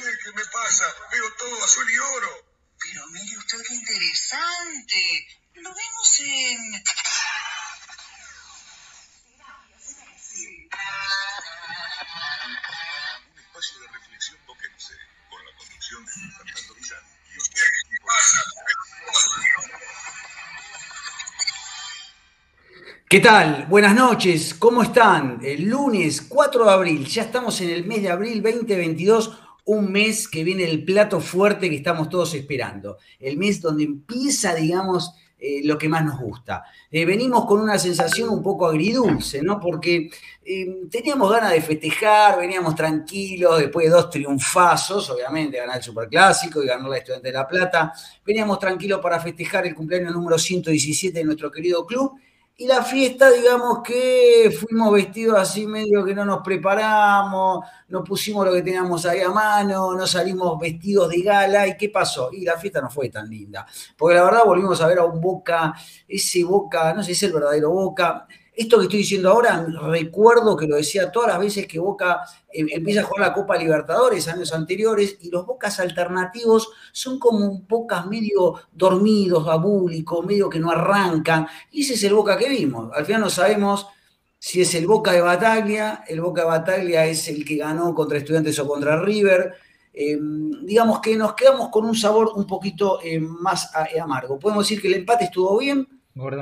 sé qué me pasa. Veo todo azul y oro. Pero mire usted qué interesante. Lo vemos en... Un espacio de reflexión boquense. Con la conducción de Fernando Villán y ¿Qué tal? Buenas noches, ¿cómo están? El lunes 4 de abril, ya estamos en el mes de abril 2022, un mes que viene el plato fuerte que estamos todos esperando, el mes donde empieza, digamos, eh, lo que más nos gusta. Eh, venimos con una sensación un poco agridulce, ¿no? Porque eh, teníamos ganas de festejar, veníamos tranquilos, después de dos triunfazos, obviamente, ganar el Superclásico y ganar la Estudiante de La Plata, veníamos tranquilos para festejar el cumpleaños número 117 de nuestro querido club y la fiesta, digamos que fuimos vestidos así medio que no nos preparamos, no pusimos lo que teníamos ahí a mano, no salimos vestidos de gala. ¿Y qué pasó? Y la fiesta no fue tan linda. Porque la verdad volvimos a ver a un Boca, ese Boca, no sé si es el verdadero Boca, esto que estoy diciendo ahora, recuerdo que lo decía todas las veces que Boca eh, empieza a jugar la Copa Libertadores años anteriores y los Bocas alternativos son como un Bocas medio dormidos, abúlicos, medio que no arrancan. Y ese es el Boca que vimos. Al final no sabemos si es el Boca de Bataglia, el Boca de Bataglia es el que ganó contra Estudiantes o contra River. Eh, digamos que nos quedamos con un sabor un poquito eh, más amargo. Podemos decir que el empate estuvo bien,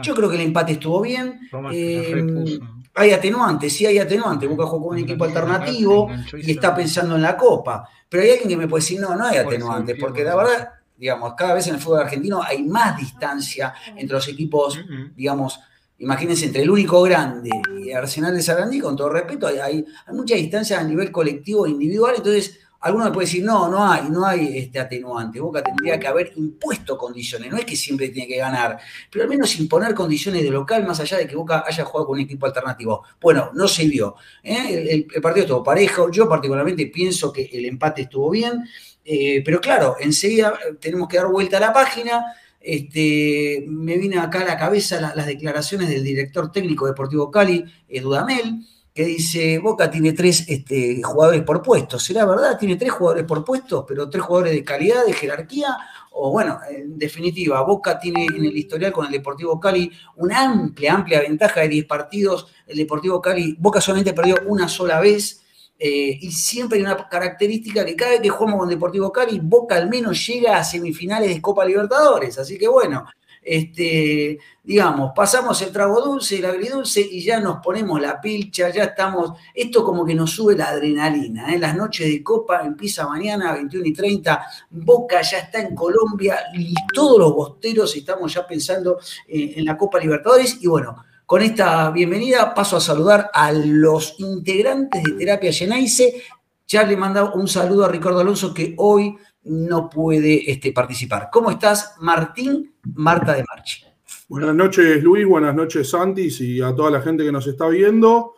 yo creo que el empate estuvo bien. Eh, hay atenuantes, sí hay atenuantes. Boca jugó con un equipo alternativo y está pensando en la Copa. Pero hay alguien que me puede decir, no, no hay atenuantes, porque la verdad, digamos, cada vez en el fútbol argentino hay más distancia entre los equipos, digamos, imagínense, entre el único grande y Arsenal de Sarandí, con todo respeto, hay, hay, hay mucha distancia a nivel colectivo e individual, entonces Alguno me puede decir, no, no hay, no hay este atenuante. Boca tendría que haber impuesto condiciones. No es que siempre tiene que ganar, pero al menos imponer condiciones de local, más allá de que Boca haya jugado con un equipo alternativo. Bueno, no se vio. ¿eh? El, partido estuvo parejo. Yo particularmente pienso que el empate estuvo bien. Eh, pero claro, enseguida tenemos que dar vuelta a la página. Este, me vine acá a la cabeza las declaraciones del director técnico deportivo Cali, Dudamel que dice, Boca tiene tres este, jugadores por puesto. ¿Será verdad? Tiene tres jugadores por puesto, pero tres jugadores de calidad, de jerarquía. O bueno, en definitiva, Boca tiene en el historial con el Deportivo Cali una amplia, amplia ventaja de 10 partidos. El Deportivo Cali, Boca solamente perdió una sola vez. Eh, y siempre hay una característica que cada vez que jugamos con Deportivo Cali, Boca al menos llega a semifinales de Copa Libertadores. Así que bueno, este, digamos, pasamos el trago dulce, el agridulce y ya nos ponemos la pilcha, ya estamos, esto como que nos sube la adrenalina, ¿eh? las noches de copa empieza mañana a 21 y 30, Boca ya está en Colombia y todos los bosteros estamos ya pensando eh, en la Copa Libertadores y bueno, con esta bienvenida paso a saludar a los integrantes de Terapia Genaise, ya le mando un saludo a Ricardo Alonso que hoy no puede este, participar. ¿Cómo estás, Martín Marta de Marchi? Buenas noches, Luis. Buenas noches, Santis, y a toda la gente que nos está viendo.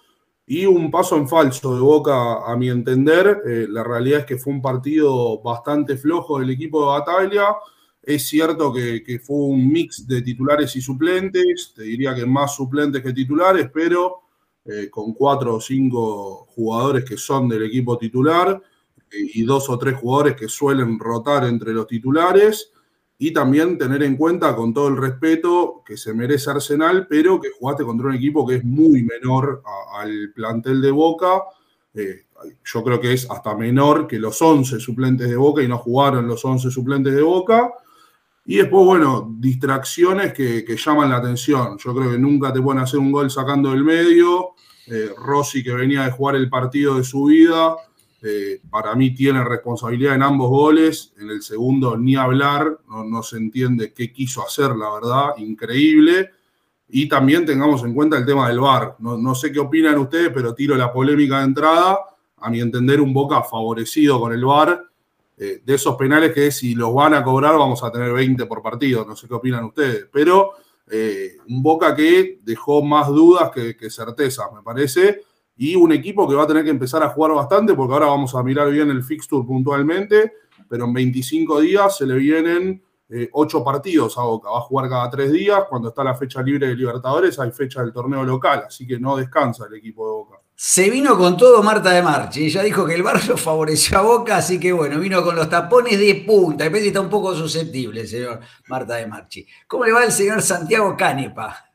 Y un paso en falso de Boca, a mi entender. Eh, la realidad es que fue un partido bastante flojo del equipo de Bataglia. Es cierto que, fue un mix de titulares y suplentes. Te diría que más suplentes que titulares, pero eh, con cuatro o cinco jugadores que son del equipo titular y dos o tres jugadores que suelen rotar entre los titulares. Y también tener en cuenta, con todo el respeto que se merece Arsenal, pero que jugaste contra un equipo que es muy menor al plantel de Boca. Eh, yo creo que es hasta menor que los 11 suplentes de Boca y no jugaron los 11 suplentes de Boca. Y después, bueno, distracciones que, llaman la atención. Yo creo que nunca te pueden hacer un gol sacando del medio. Eh, Rossi, que venía de jugar el partido de su vida, eh, para mí tiene responsabilidad en ambos goles. En el segundo ni hablar, no, se entiende qué quiso hacer, la verdad, increíble. Y también tengamos en cuenta el tema del VAR. No, sé qué opinan ustedes, pero tiro la polémica de entrada. A mi entender, un Boca favorecido con el VAR. Eh, de esos penales que si los van a cobrar vamos a tener 20 por partido. No sé qué opinan ustedes. Pero eh, un Boca que dejó más dudas que, que certezas, me parece y un equipo que va a tener que empezar a jugar bastante, porque ahora vamos a mirar bien el fixture puntualmente, pero en 25 días se le vienen eh, ocho partidos a Boca. Va a jugar cada tres días. Cuando está la fecha libre de Libertadores, hay fecha del torneo local, así que no descansa el equipo de Boca. Se vino con todo Marta de Marchi. Ella dijo que el barrio favoreció a Boca, así que bueno, vino con los tapones de punta. Después está un poco susceptible señor Marta de Marchi. ¿Cómo le va el señor Santiago Canepa?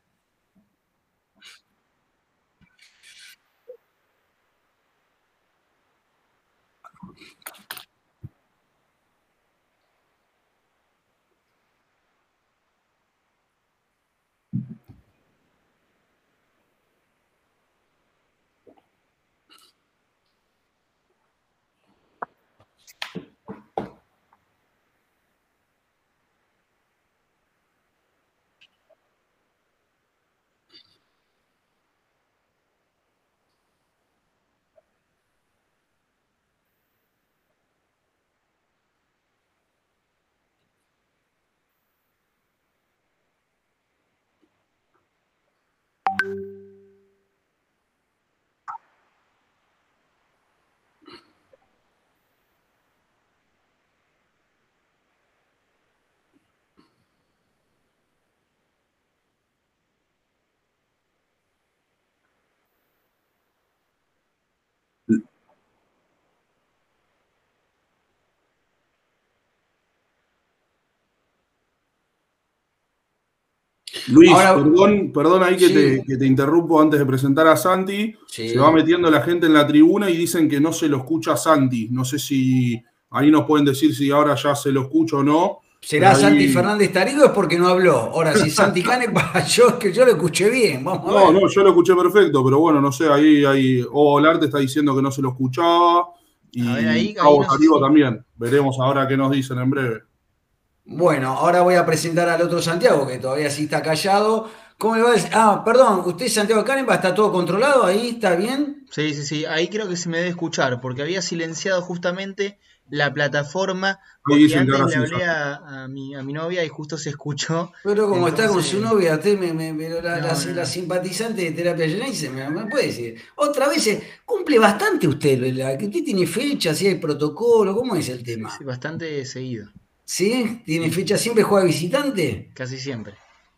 Luis, perdón, perdón ahí que, te, interrumpo antes de presentar a Santi. Se va metiendo la gente en la tribuna y dicen que no se lo escucha a Santi. No sé si ahí nos pueden decir si ahora ya se lo escucho o no. ¿Será Santi Fernández Tarigo es porque no habló? Ahora, si Santi Cane, yo, que yo lo escuché bien. Vamos no, no, yo lo escuché perfecto, pero bueno, no sé, ahí, ahí Ovo Olarte está diciendo que no se lo escuchaba. Y ahí, también. Veremos ahora qué nos dicen en breve. Bueno, ahora voy a presentar al otro Santiago, que todavía sí está callado. ¿Cómo le va a decir? Ah, perdón, usted Santiago Canemba, ¿está todo controlado ahí? ¿Está bien? Sí, sí, sí, ahí creo que se me debe escuchar, porque había silenciado justamente la plataforma, porque antes le hablé a, mi, a, mi, novia y justo se escuchó. Pero como está con su novia, usted me, me, la, la, simpatizante de terapia Genesis me, me, puede decir. Otra vez, eh, cumple bastante usted, que usted tiene fecha, si hay protocolo, ¿cómo es el tema? Sí, bastante seguido. ¿Sí? ¿Tiene fecha siempre juega visitante? Casi siempre.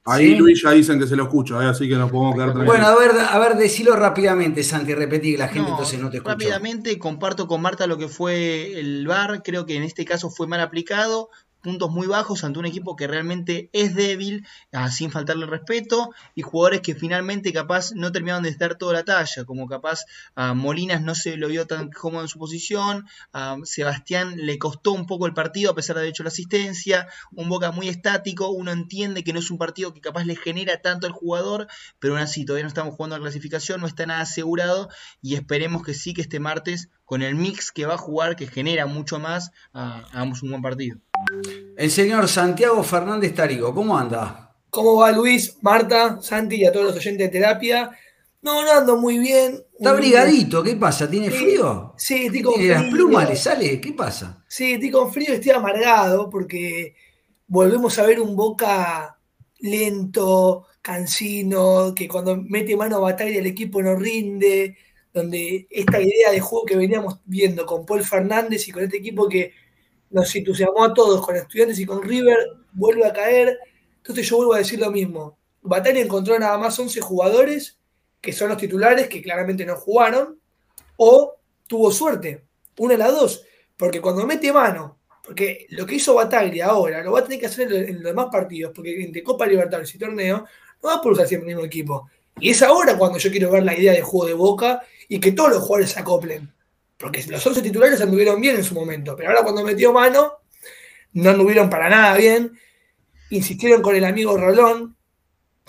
Ahí Luis ya dicen que se lo escucha, ¿eh? así que nos podemos quedar tranquilos. Bueno, a ver, a ver, decilo rápidamente, Santi, repetí que la gente entonces no te escucha. Rápidamente comparto con Marta lo que fue el VAR, creo que en este caso fue mal aplicado, puntos muy bajos ante un equipo que realmente es débil, ah, sin faltarle respeto, y jugadores que finalmente capaz no terminaron de estar toda la talla, como capaz a Molinas no se lo vio tan cómodo en su posición, a Sebastián le costó un poco el partido a pesar de haber hecho la asistencia, un Boca muy estático, uno entiende que no es un partido que capaz le genera tanto al jugador, pero aún así todavía no estamos jugando a clasificación, no está nada asegurado, y esperemos que sí que este martes, con el mix que va a jugar, que genera mucho más, ah, hagamos un buen partido. El señor Santiago Fernández Tarigo, ¿cómo anda? ¿Cómo va Luis, Marta, Santi y a todos los oyentes de terapia? No, no ando muy bien. Está brigadito, ¿qué pasa? ¿Tiene frío? Sí, estoy con frío. ¿Las plumas le sale? ¿Qué pasa? Sí, estoy con frío y estoy amargado porque volvemos a ver un Boca lento, cansino, que cuando mete mano a batalla el equipo no rinde, donde esta idea de juego que veníamos viendo con Paul Fernández y con este equipo que nos entusiasmó a todos con estudiantes y con River, vuelve a caer. Entonces yo vuelvo a decir lo mismo. Batalla encontró nada más 11 jugadores, que son los titulares, que claramente no jugaron, o tuvo suerte, una de las dos, porque cuando mete mano, porque lo que hizo Bataglia ahora, lo va a tener que hacer en los demás partidos, porque entre Copa Libertadores y torneo, no va a poder usar siempre el mismo equipo. Y es ahora cuando yo quiero ver la idea de juego de boca y que todos los jugadores se acoplen. Porque los 11 titulares anduvieron bien en su momento, pero ahora cuando metió mano, no anduvieron para nada bien. Insistieron con el amigo Rolón,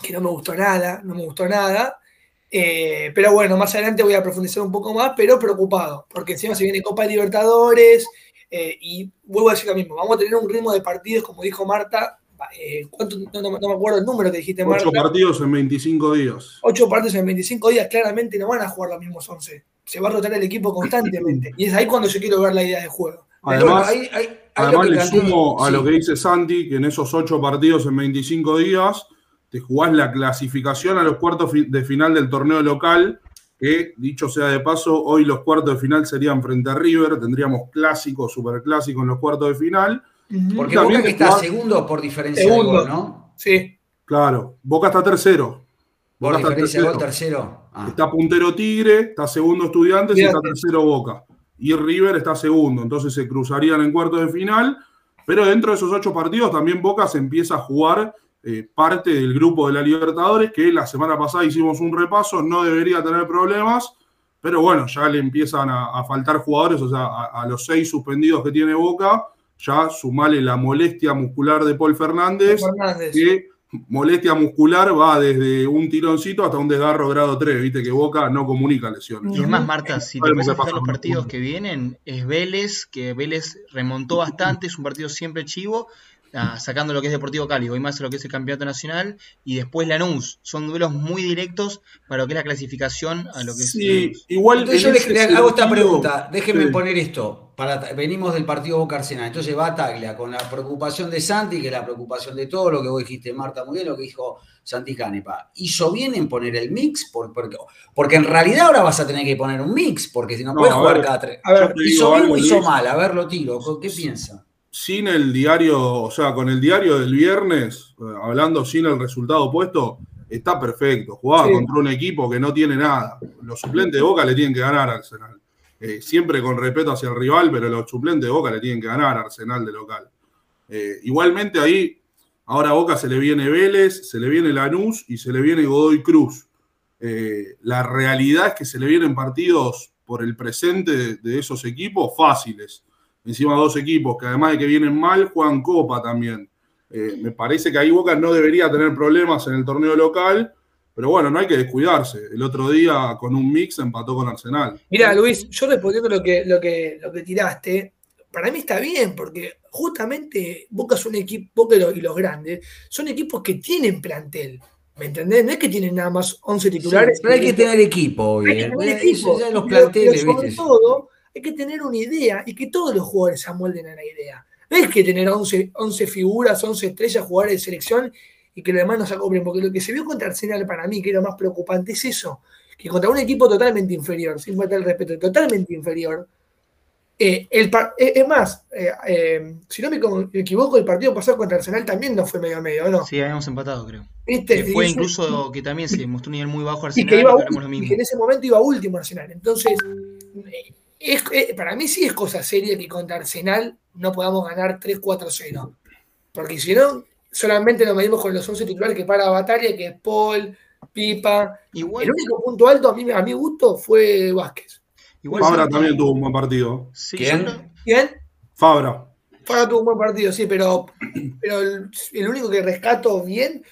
que no me gustó nada, no me gustó nada. Eh, pero bueno, más adelante voy a profundizar un poco más, pero preocupado, porque encima se viene Copa Libertadores eh, y vuelvo a decir lo mismo, vamos a tener un ritmo de partidos, como dijo Marta, eh, no, me acuerdo el número que dijiste, Marta. Ocho partidos en 25 días. Ocho partidos en 25 días, claramente no van a jugar los mismos 11 se va a rotar el equipo constantemente. Y es ahí cuando yo quiero ver la idea de juego. Además, le sumo a lo que dice Santi, que en esos ocho partidos en 25 días te jugás la clasificación a los cuartos de final del torneo local, que dicho sea de paso, hoy los cuartos de final serían frente a River, tendríamos clásico, superclásico en los cuartos de final. Porque También Boca que está jugar- segundo por diferencia Segundo. de gol, ¿no? Sí. Claro, Boca está tercero. Por Boca está diferencia de tercero. gol tercero. Ah. Está puntero Tigre, está segundo Estudiantes y está tercero Boca. Y River está segundo, entonces se cruzarían en cuartos de final. Pero dentro de esos ocho partidos también Boca se empieza a jugar eh, parte del grupo de la Libertadores, que la semana pasada hicimos un repaso, no debería tener problemas, pero bueno, ya le empiezan a, a faltar jugadores, o sea, a, a los seis suspendidos que tiene Boca, ya sumale la molestia muscular de Paul Fernández, Fernández. que molestia muscular va desde un tironcito hasta un desgarro grado 3, viste que Boca no comunica lesiones. Y es más, Marta, si te empiezas a los partidos que vienen, es Vélez, que Vélez remontó bastante, es un partido siempre chivo, ah, sacando lo que es Deportivo Cali, hoy más lo que es el campeonato nacional, y después Lanús. Son duelos muy directos para lo que es la clasificación a lo que es Sí, Lanús. igual. Entonces en yo le, hago esta pregunta, déjenme Sí. poner esto. Para, venimos del partido Boca Arsenal, entonces va Taglia con la preocupación de Santi, que es la preocupación de todo lo que vos dijiste, Marta, muy bien lo que dijo Santi Canepa. ¿Hizo bien en poner el mix? Por- porque, porque en realidad ahora vas a tener que poner un mix, porque si no, No, puedes jugar ver, cada tres. a ver, ¿Hizo bien o hizo mal? A ver, lo tiro. ¿Qué piensa? sin el diario, o sea, con el diario del viernes, eh, hablando sin el resultado puesto, está perfecto. Jugaba Sí. contra un equipo que no tiene nada. Los suplentes de Boca le tienen que ganar a Arsenal. Eh, siempre con respeto hacia el rival, pero los suplentes de Boca le tienen que ganar a Arsenal de local. Eh, igualmente ahí, ahora a Boca se le viene Vélez, se le viene Lanús y se le viene Godoy Cruz. Eh, la realidad es que se le vienen partidos por el presente de, de esos equipos fáciles encima dos equipos que además de que vienen mal, juegan Copa también. Me parece que ahí Boca no debería tener problemas en el torneo local, pero bueno, no hay que descuidarse. El otro día con un mix empató con Arsenal. Mira, Luis, yo respondiendo lo que, lo que, lo que tiraste, para mí está bien, porque justamente Boca es un equipo, Boca y los, grandes, son equipos que tienen plantel. ¿Me entendés? No es que tienen nada más 11 titulares. Sí, pero hay que tener equipo, Hay que bien. tener Eh, equipo. los Pero- pero planteles, sobre ¿viste? todo, hay que tener una idea y que todos los jugadores se amolden a la idea. No es que tener 11, 11 figuras, 11 estrellas, jugadores de selección y que los demás no se acoplen, porque lo que se vio contra Arsenal para mí, que era más preocupante, es eso, que contra un equipo totalmente inferior, sin faltar el respeto, totalmente inferior, eh, el eh, es más, eh, eh, si no me equivoco, el partido pasado contra Arsenal también no fue medio a medio, ¿no? Sí, habíamos empatado, creo. ¿Viste? Que fue Y- incluso que también se mostró un nivel muy bajo y Arsenal, que, iba pero haremos lo último, y mismo. que en ese momento iba último Arsenal. Entonces, es- para mí sí es cosa seria que contra Arsenal no podamos ganar 3-4-0. Porque si no, solamente nos medimos con los 11 titulares que para la batalla, que es Paul, Pipa. Igual, El único punto alto a mí, a mi gusto fue Vázquez. igual Fabra también tuvo un buen partido. Sí, ¿Quién? Fabra. Fabra tuvo un buen partido, sí, pero, pero el, el único que rescato bien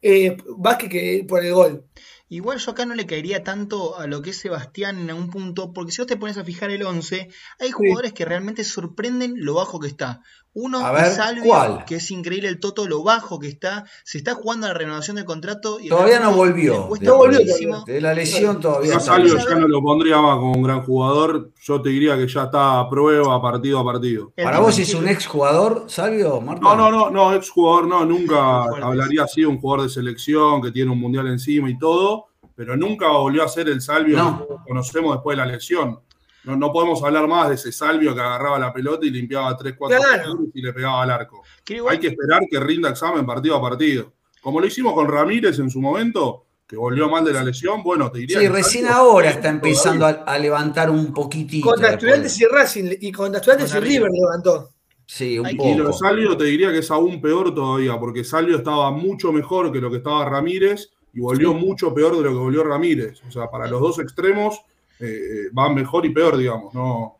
es Vázquez que, por el gol. Igual yo acá no le caería tanto a lo que es Sebastián en algún punto, porque si vos te pones a fijar el 11, hay jugadores que realmente sorprenden lo bajo que está. Uno A ver, es Salvio, ¿cuál? que es increíble el Toto, lo bajo que está. Se está jugando la renovación del contrato y Todavía no volvió. No volvió. De la lesión todavía Yo a está. Salvio ya no lo pondría más como un gran jugador. Yo te diría que ya está a prueba partido a partido. El ¿Para vos es que- un exjugador, Salvio, Marta? No, no, no, no, ex jugador no, nunca hablaría así de un jugador de selección que tiene un mundial encima y todo, pero nunca volvió a ser el Salvio No. que conocemos después de la lesión. No, no podemos hablar más de ese Salvio que agarraba la pelota y limpiaba 3, 4 Claro. y le pegaba al arco. Igual Hay que esperar que rinda examen partido a partido. Como lo hicimos con Ramírez en su momento, que volvió mal de la lesión, bueno, te diría Sí, que recién ahora está empezando a, a levantar un poquitito. Contra. Estudiantes y Racing y contra Estudiantes y River levantó. Sí, un que- Y lo de poco. Salvio te diría que es aún peor todavía, porque Salvio estaba mucho mejor que lo que estaba Ramírez y volvió mucho peor de lo que volvió Ramírez. O sea, para los dos extremos eh, van mejor y peor, digamos. No,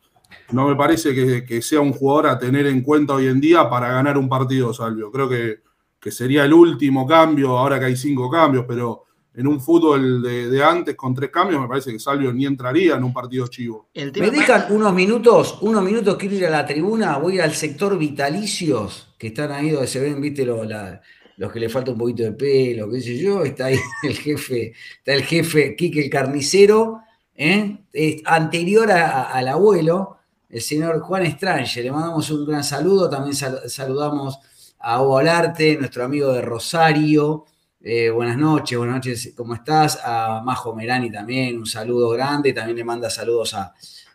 no me parece que, que sea un jugador a tener en cuenta hoy en día para ganar un partido, Salvio. Creo que, que sería el último cambio, ahora que hay cinco cambios, pero en un fútbol de, de antes con tres cambios, me parece que Salvio ni entraría en un partido chivo. ¿Me dejan unos minutos? Unos minutos quiero ir a la tribuna, voy a ir al sector vitalicios, que están ahí donde se ven, viste, lo- la- los que le falta un poquito de pelo, qué sé yo, está ahí el jefe, está el jefe Quique el carnicero, ¿eh? Anterior a- al abuelo, el señor Juan Estrange, le mandamos un gran saludo, también sal- saludamos a Hugo Olarte, nuestro amigo de Rosario, eh, buenas noches, buenas noches, ¿cómo estás? A Majo Merani también, un saludo grande, también le manda saludos a,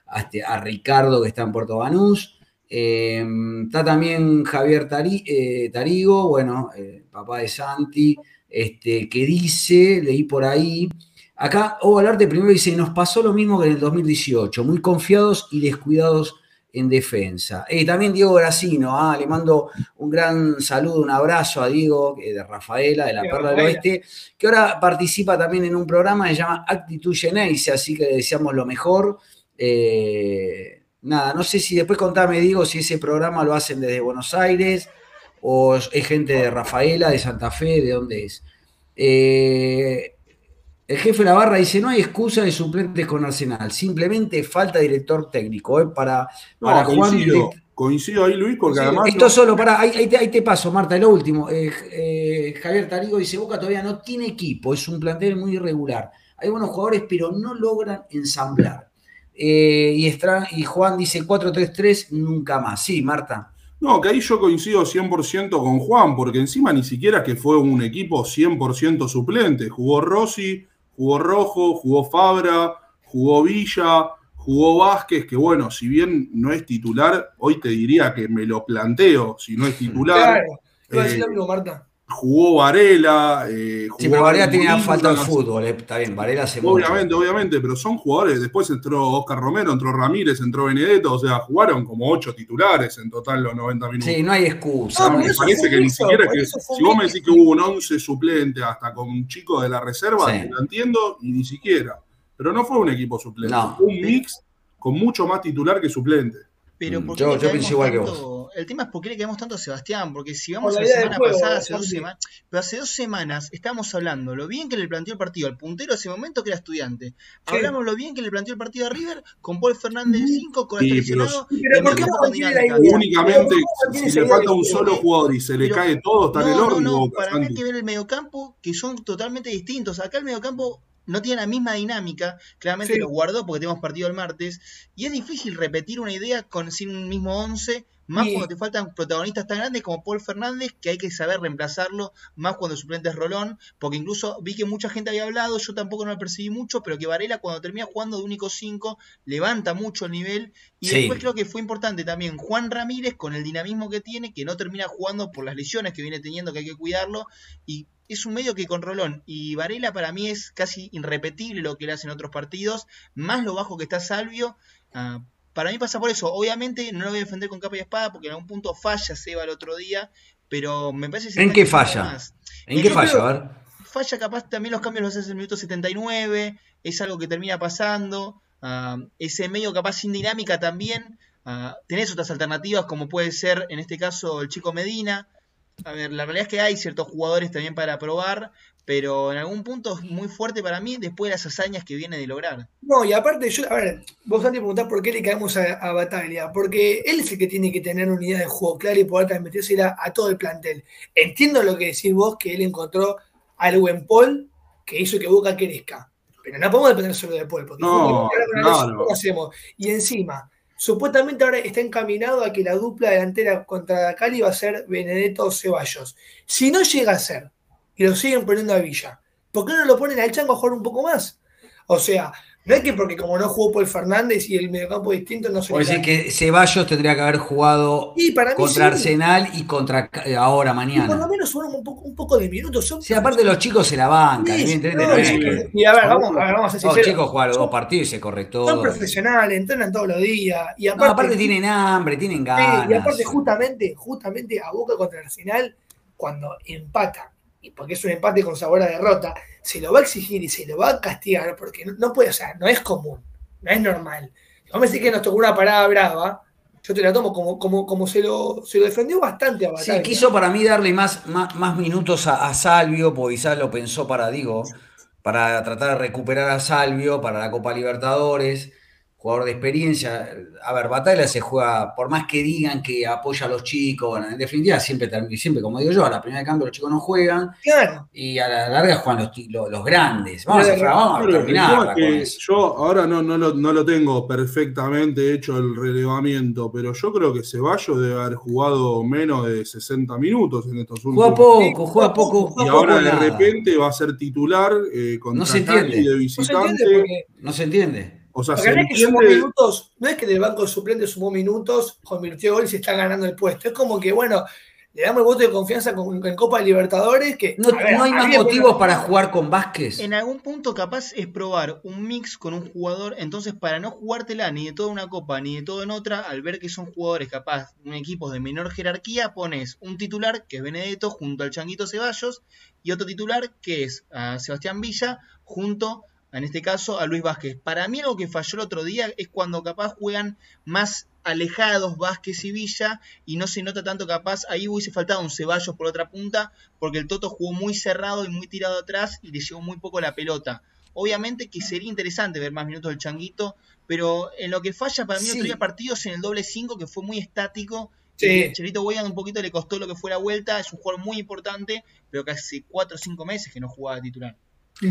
a, este- Ricardo que está en Puerto Banús. Eh, está también Javier Tari- Tarigo, bueno, papá de Santi, este, que dice, leí por ahí, acá Hugo Alarte primero dice, nos pasó lo mismo que en el 2018, muy confiados y descuidados en defensa. Eh, también Diego Gracino, ah, le mando un gran saludo, un abrazo a Diego de Rafaela, de la Perla del. Oeste, que ahora participa también en un programa que se llama Actitud Geneise, así que le deseamos lo mejor. Eh, nada, no sé si después contame, digo, si ese programa lo hacen desde Buenos Aires o es gente de Rafaela, de Santa Fe, de dónde es. Eh, el jefe de la barra dice, no hay excusa de suplentes con Arsenal, simplemente falta director técnico. eh, para, No, para coincido, ahí, Luis, porque además. esto solo para, ahí, ahí te, ahí te paso, Marta, lo último. Eh, eh, Javier Tarigo dice, Boca todavía no tiene equipo, es un plantel muy irregular. Hay buenos jugadores, pero no logran ensamblar. Y, Estra- y Juan dice 4-3-3, nunca más. Sí, Marta. No, que ahí yo coincido 100% con Juan, porque encima ni siquiera que fue un equipo 100% suplente. Jugó Rossi, jugó Rojo, jugó Fabra, jugó Villa, jugó Vázquez, que bueno, si bien no es titular, hoy te diría que me lo planteo si no es titular. Claro. Iba a decir Eh, lo mismo, Marta. Jugó Varela, eh, jugó Sí, pero Varela tenía falta de fútbol, eh, está bien, Varela se mucho. Obviamente, obviamente, pero son jugadores. Después entró Oscar Romero, entró Ramírez, entró Benedetto, o sea, jugaron como ocho titulares en total los 90 minutos. Sí, no hay excusa. No, por Me parece que ni siquiera que. Si vos me decís que hubo un 11 suplente hasta con un chico de la reserva, Sí. lo entiendo y ni siquiera. Pero no fue un equipo suplente. No. Fue un mix con mucho más titular que suplente. Pero Mm, ¿por yo- qué le yo caemos pienso igual que tanto? El tema es por qué le caemos tanto a Sebastián, porque si vamos Por a la semana juego, pasada, hace dos semanas, pero hace dos semanas estábamos hablando lo bien que le planteó el partido al puntero ese momento que era estudiante. Hablamos lo bien que le planteó el partido a River con Paul Fernández 5, con Sí, este pero- Pero ¿por qué no la idea? Únicamente, Pero ¿cómo mantiene si le falta un solo jugador y se le Pero- cae todo, está en el No, no, horno. no, Boca, para mí hay que ver el mediocampo, que son totalmente distintos. Acá el mediocampo no tiene la misma dinámica, claramente Sí. lo guardó porque tenemos partido el martes, y es difícil repetir una idea con sin un mismo 11, más cuando te faltan protagonistas tan grandes como Paul Fernández, que hay que saber reemplazarlo, más cuando el suplente es Rolón, porque incluso vi que mucha gente había hablado, yo tampoco no lo percibí mucho, pero que Varela cuando termina jugando de único 5, levanta mucho el nivel, y Sí. después creo que fue importante también Juan Ramírez con el dinamismo que tiene, que no termina jugando por las lesiones que viene teniendo, que hay que cuidarlo, y es un medio que con Rolón y Varela para mí es casi irrepetible lo que le hacen otros partidos, más lo bajo que está Salvio. ah, para mí pasa por eso. Obviamente no lo voy a defender con capa y espada porque en algún punto falla Seba el otro día, pero me parece que ¿En qué quejando falla? más. ¿En Y qué falla? creo- A ver. Falla capaz también los cambios los hace en el minuto 79, es algo que termina pasando. ah, ese medio capaz sin dinámica también. ah, tenés otras alternativas como puede ser en este caso el chico Medina. A ver, la realidad es que hay ciertos jugadores también para probar, pero en algún punto es muy fuerte para mí después de las hazañas que viene de lograr. No, y aparte, yo, a ver, vos antes preguntás por qué le caemos a, a Bataglia, porque él es el que tiene que tener unidad de juego clara y poder transmitírsela a todo el plantel. Entiendo lo que decís vos, que él encontró algo en Paul que hizo que Boca crezca, pero no podemos depender solo de Paul, porque No, lesión, ¿cómo hacemos? Y encima, supuestamente ahora está encaminado a que la dupla delantera contra Cali va a ser Benedetto Ceballos. Si no llega a ser, y lo siguen poniendo a Villa, ¿por qué no lo ponen al Chango a jugar un poco más? O sea, no es que porque como no jugó Paul Fernández y el mediocampo distinto, no se Puede decir que Ceballos tendría que haber jugado para contra sí. Arsenal y contra eh, ahora, Y por lo mañana. menos fueron un poco, un poco de minutos. Son Sí, aparte los chicos se la bancan, Sí, no, no es sí, que- Y a ver, vamos, a ver, vamos a ser Los sinceros. chicos Son- dos partidos y se corre todo. Son profesionales, entrenan todos los días. Y No, aparte, aparte tienen hambre, tienen ganas. y aparte, justamente, justamente a Boca contra Arsenal, cuando empata, y porque es un empate con sabor a derrota, se lo va a exigir y se lo va a castigar, porque no, no puede, o sea, no es común, no es normal. Si vos me decís que nos tocó una parada brava, yo te la tomo como, como, como se, lo, se lo defendió bastante a Sí, Bataglia. quiso para mí darle más, más, más minutos a, a Salvio, porque quizás lo pensó para, digo, para tratar de recuperar a Salvio para la Copa Libertadores, jugador de experiencia. A ver, Batalla se juega, por más que digan que apoya a los chicos, bueno, en definitiva siempre, siempre como digo yo, a la primera de cambio los chicos no juegan Claro, y a la larga juegan los, ti- los, los grandes. Vamos a, Claro, cerrar, vamos a Claro, tema terminar que yo ahora no, no, lo, no lo tengo perfectamente hecho el relevamiento, pero yo creo que Ceballos debe haber jugado menos de 60 minutos en estos Juega últimos poco, juega poco. Y juega ahora poco de nada. repente va a ser titular eh, contra No se Cali entiende. de no se visitante. entiende porque No se entiende. O sea, se no es que sumó minutos, no es que del banco suplente sumó minutos, convirtió gol y se está ganando el puesto. Es como que, bueno, le damos el voto de confianza con, en Copa Libertadores que. No, ver, no hay más motivos para jugar con Vázquez. En algún punto capaz es probar un mix con un jugador, entonces para no jugártela ni de toda una copa ni de todo en otra, al ver que son jugadores capaz, un equipo de menor jerarquía, pones un titular que es Benedetto junto al Changuito Ceballos y otro titular que es a Sebastián Villa junto, en este caso, a Luis Vázquez. Para mí algo que falló el otro día es cuando capaz juegan más alejados Vázquez y Villa y no se nota tanto capaz, ahí hubiese faltado un Ceballos por otra punta porque el Toto jugó muy cerrado y muy tirado atrás y le llegó muy poco la pelota. Obviamente que sería interesante ver más minutos del Changuito, pero en lo que falla para mí Sí. otro día partidos en el doble 5 que fue muy estático. Sí. Y Chelito Weigand un poquito le costó lo que fue la vuelta, es un jugador muy importante, pero que hace 4 o 5 meses que no jugaba titular.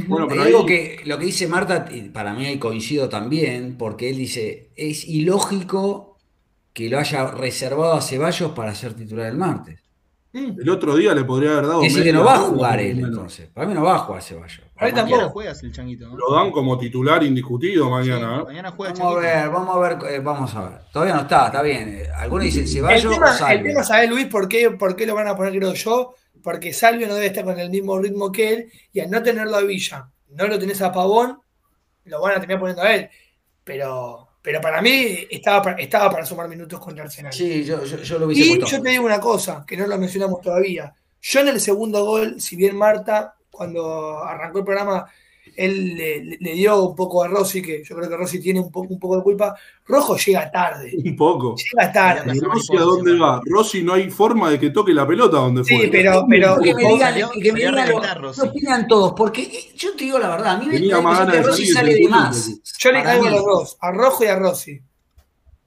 Bueno, pero digo ahí- que lo que dice Marta, para mí ahí coincido también, porque él dice, es ilógico que lo haya reservado a Ceballos para ser titular el martes. El otro día le podría haber dado. Es decir, que no va a jugar él menos. entonces. Para mí no va a jugar Ceballos. Mañana tampoco. juegas el Changuito, ¿no? Lo dan como titular indiscutido mañana. Sí, ¿eh? mañana juega el Vamos a ver, vamos a ver, eh, vamos a ver. Todavía no está, está bien. Eh, Algunos dicen El Ceballos o tema, el Salvio. tema, ¿sabes, Luis, por qué, por qué lo van a poner, creo yo? Porque Salvio no debe estar con el mismo ritmo que él y al no tenerlo a Villa, no lo tenés a Pavón, lo van a terminar poniendo a él. Pero, pero para mí estaba para, estaba para sumar minutos contra Arsenal. Sí, yo, yo, yo lo hubiese Y puesto. yo te digo una cosa, que no lo mencionamos todavía. Yo en el segundo gol, si bien Marta, cuando arrancó el programa, él le, dio un poco a Rossi, que yo creo que Rossi tiene un poco, un poco de culpa, Rojo llega tarde. Un poco. Llega tarde. ¿Y Rossi a dónde va? Rossi no hay forma de que toque la pelota donde Sí, fue. pero, pero que me digan, salió que me digan lo- reventar, Rossi. ¿qué opinan todos? Porque eh, yo te digo la verdad, a mí me Tenía ganas que Rossi sale de más. yo le caigo a los dos, a Rojo y a Rossi.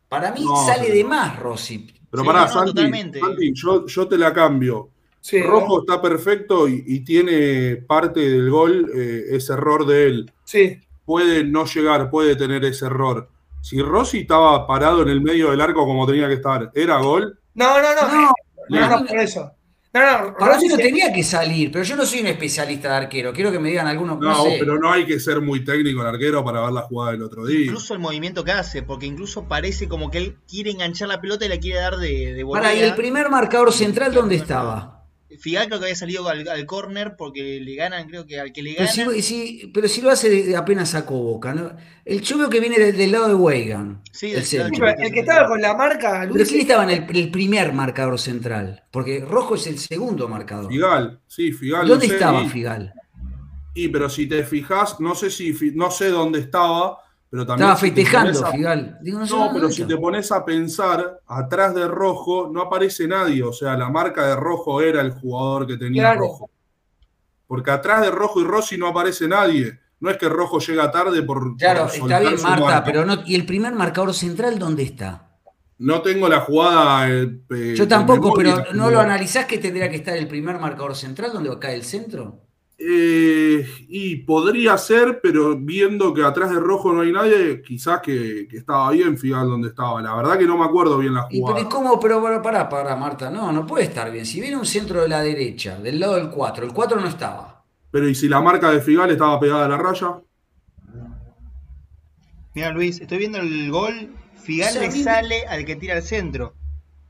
Para mí No, sale pero- de más Rossi. Pero Sí, pará, no. Santi, yo, yo te la cambio. Sí, Rojo está perfecto y, y tiene parte del gol, eh, ese error de él. Sí. Puede no llegar, puede tener ese error. Si Rossi estaba parado en el medio del arco como tenía que estar, ¿era gol? No, no, no. No, No, para no, por eso. No, no, Para Rossi no tenía que salir, pero yo no soy un especialista de arquero. Quiero que me digan algunos. No, No, sé. pero no hay que ser muy técnico el arquero para ver la jugada del otro día. Incluso el movimiento que hace, porque incluso parece como que él quiere enganchar la pelota y la quiere dar de, de Pará, ¿y el primer marcador central dónde estaba? Figal creo que había salido al, al córner porque le ganan, creo que al que le Pero gana. si, si- pero si lo hace de- de apenas sacó boca. ¿no? El yo veo que viene del, del lado de Weigan. Sí, el del- pero que estaba con la marca, Pero Luis, ¿quién estaba en el, el primer marcador central? Porque Rojo es el segundo marcador. Figal, sí, Figal. ¿Dónde no sé, estaba y- Figal? Y pero si te fijas, no sé si no sé dónde estaba, pero también. Estaba si te festejando a- Figal. Digo, no, pero si te pones a pensar, atrás de Rojo no aparece nadie. O sea, la marca de Rojo era el jugador que tenía Claro. Rojo. Porque atrás de Rojo y Rossi no aparece nadie. No es que Rojo llega tarde por. Claro, por está bien Marta, marca. pero no. ¿Y el primer marcador central dónde está? No tengo la jugada. eh, eh, Yo tampoco, pero ¿no lo analizás que tendría que estar el primer marcador central donde cae el centro? Eh, y podría ser, pero viendo que atrás de Rojo no hay nadie, quizás que, que estaba bien Figal donde estaba. La verdad que no me acuerdo bien la Y pero ¿y jugada. cómo? Pero para, para, para, Marta, no, no puede estar bien. Si viene un centro de la derecha, del lado del 4, el 4 no estaba. Pero ¿y si la marca de Figal estaba pegada a la raya? Mira Luis, estoy viendo el gol. Figal O sea, le sale al que tira al centro.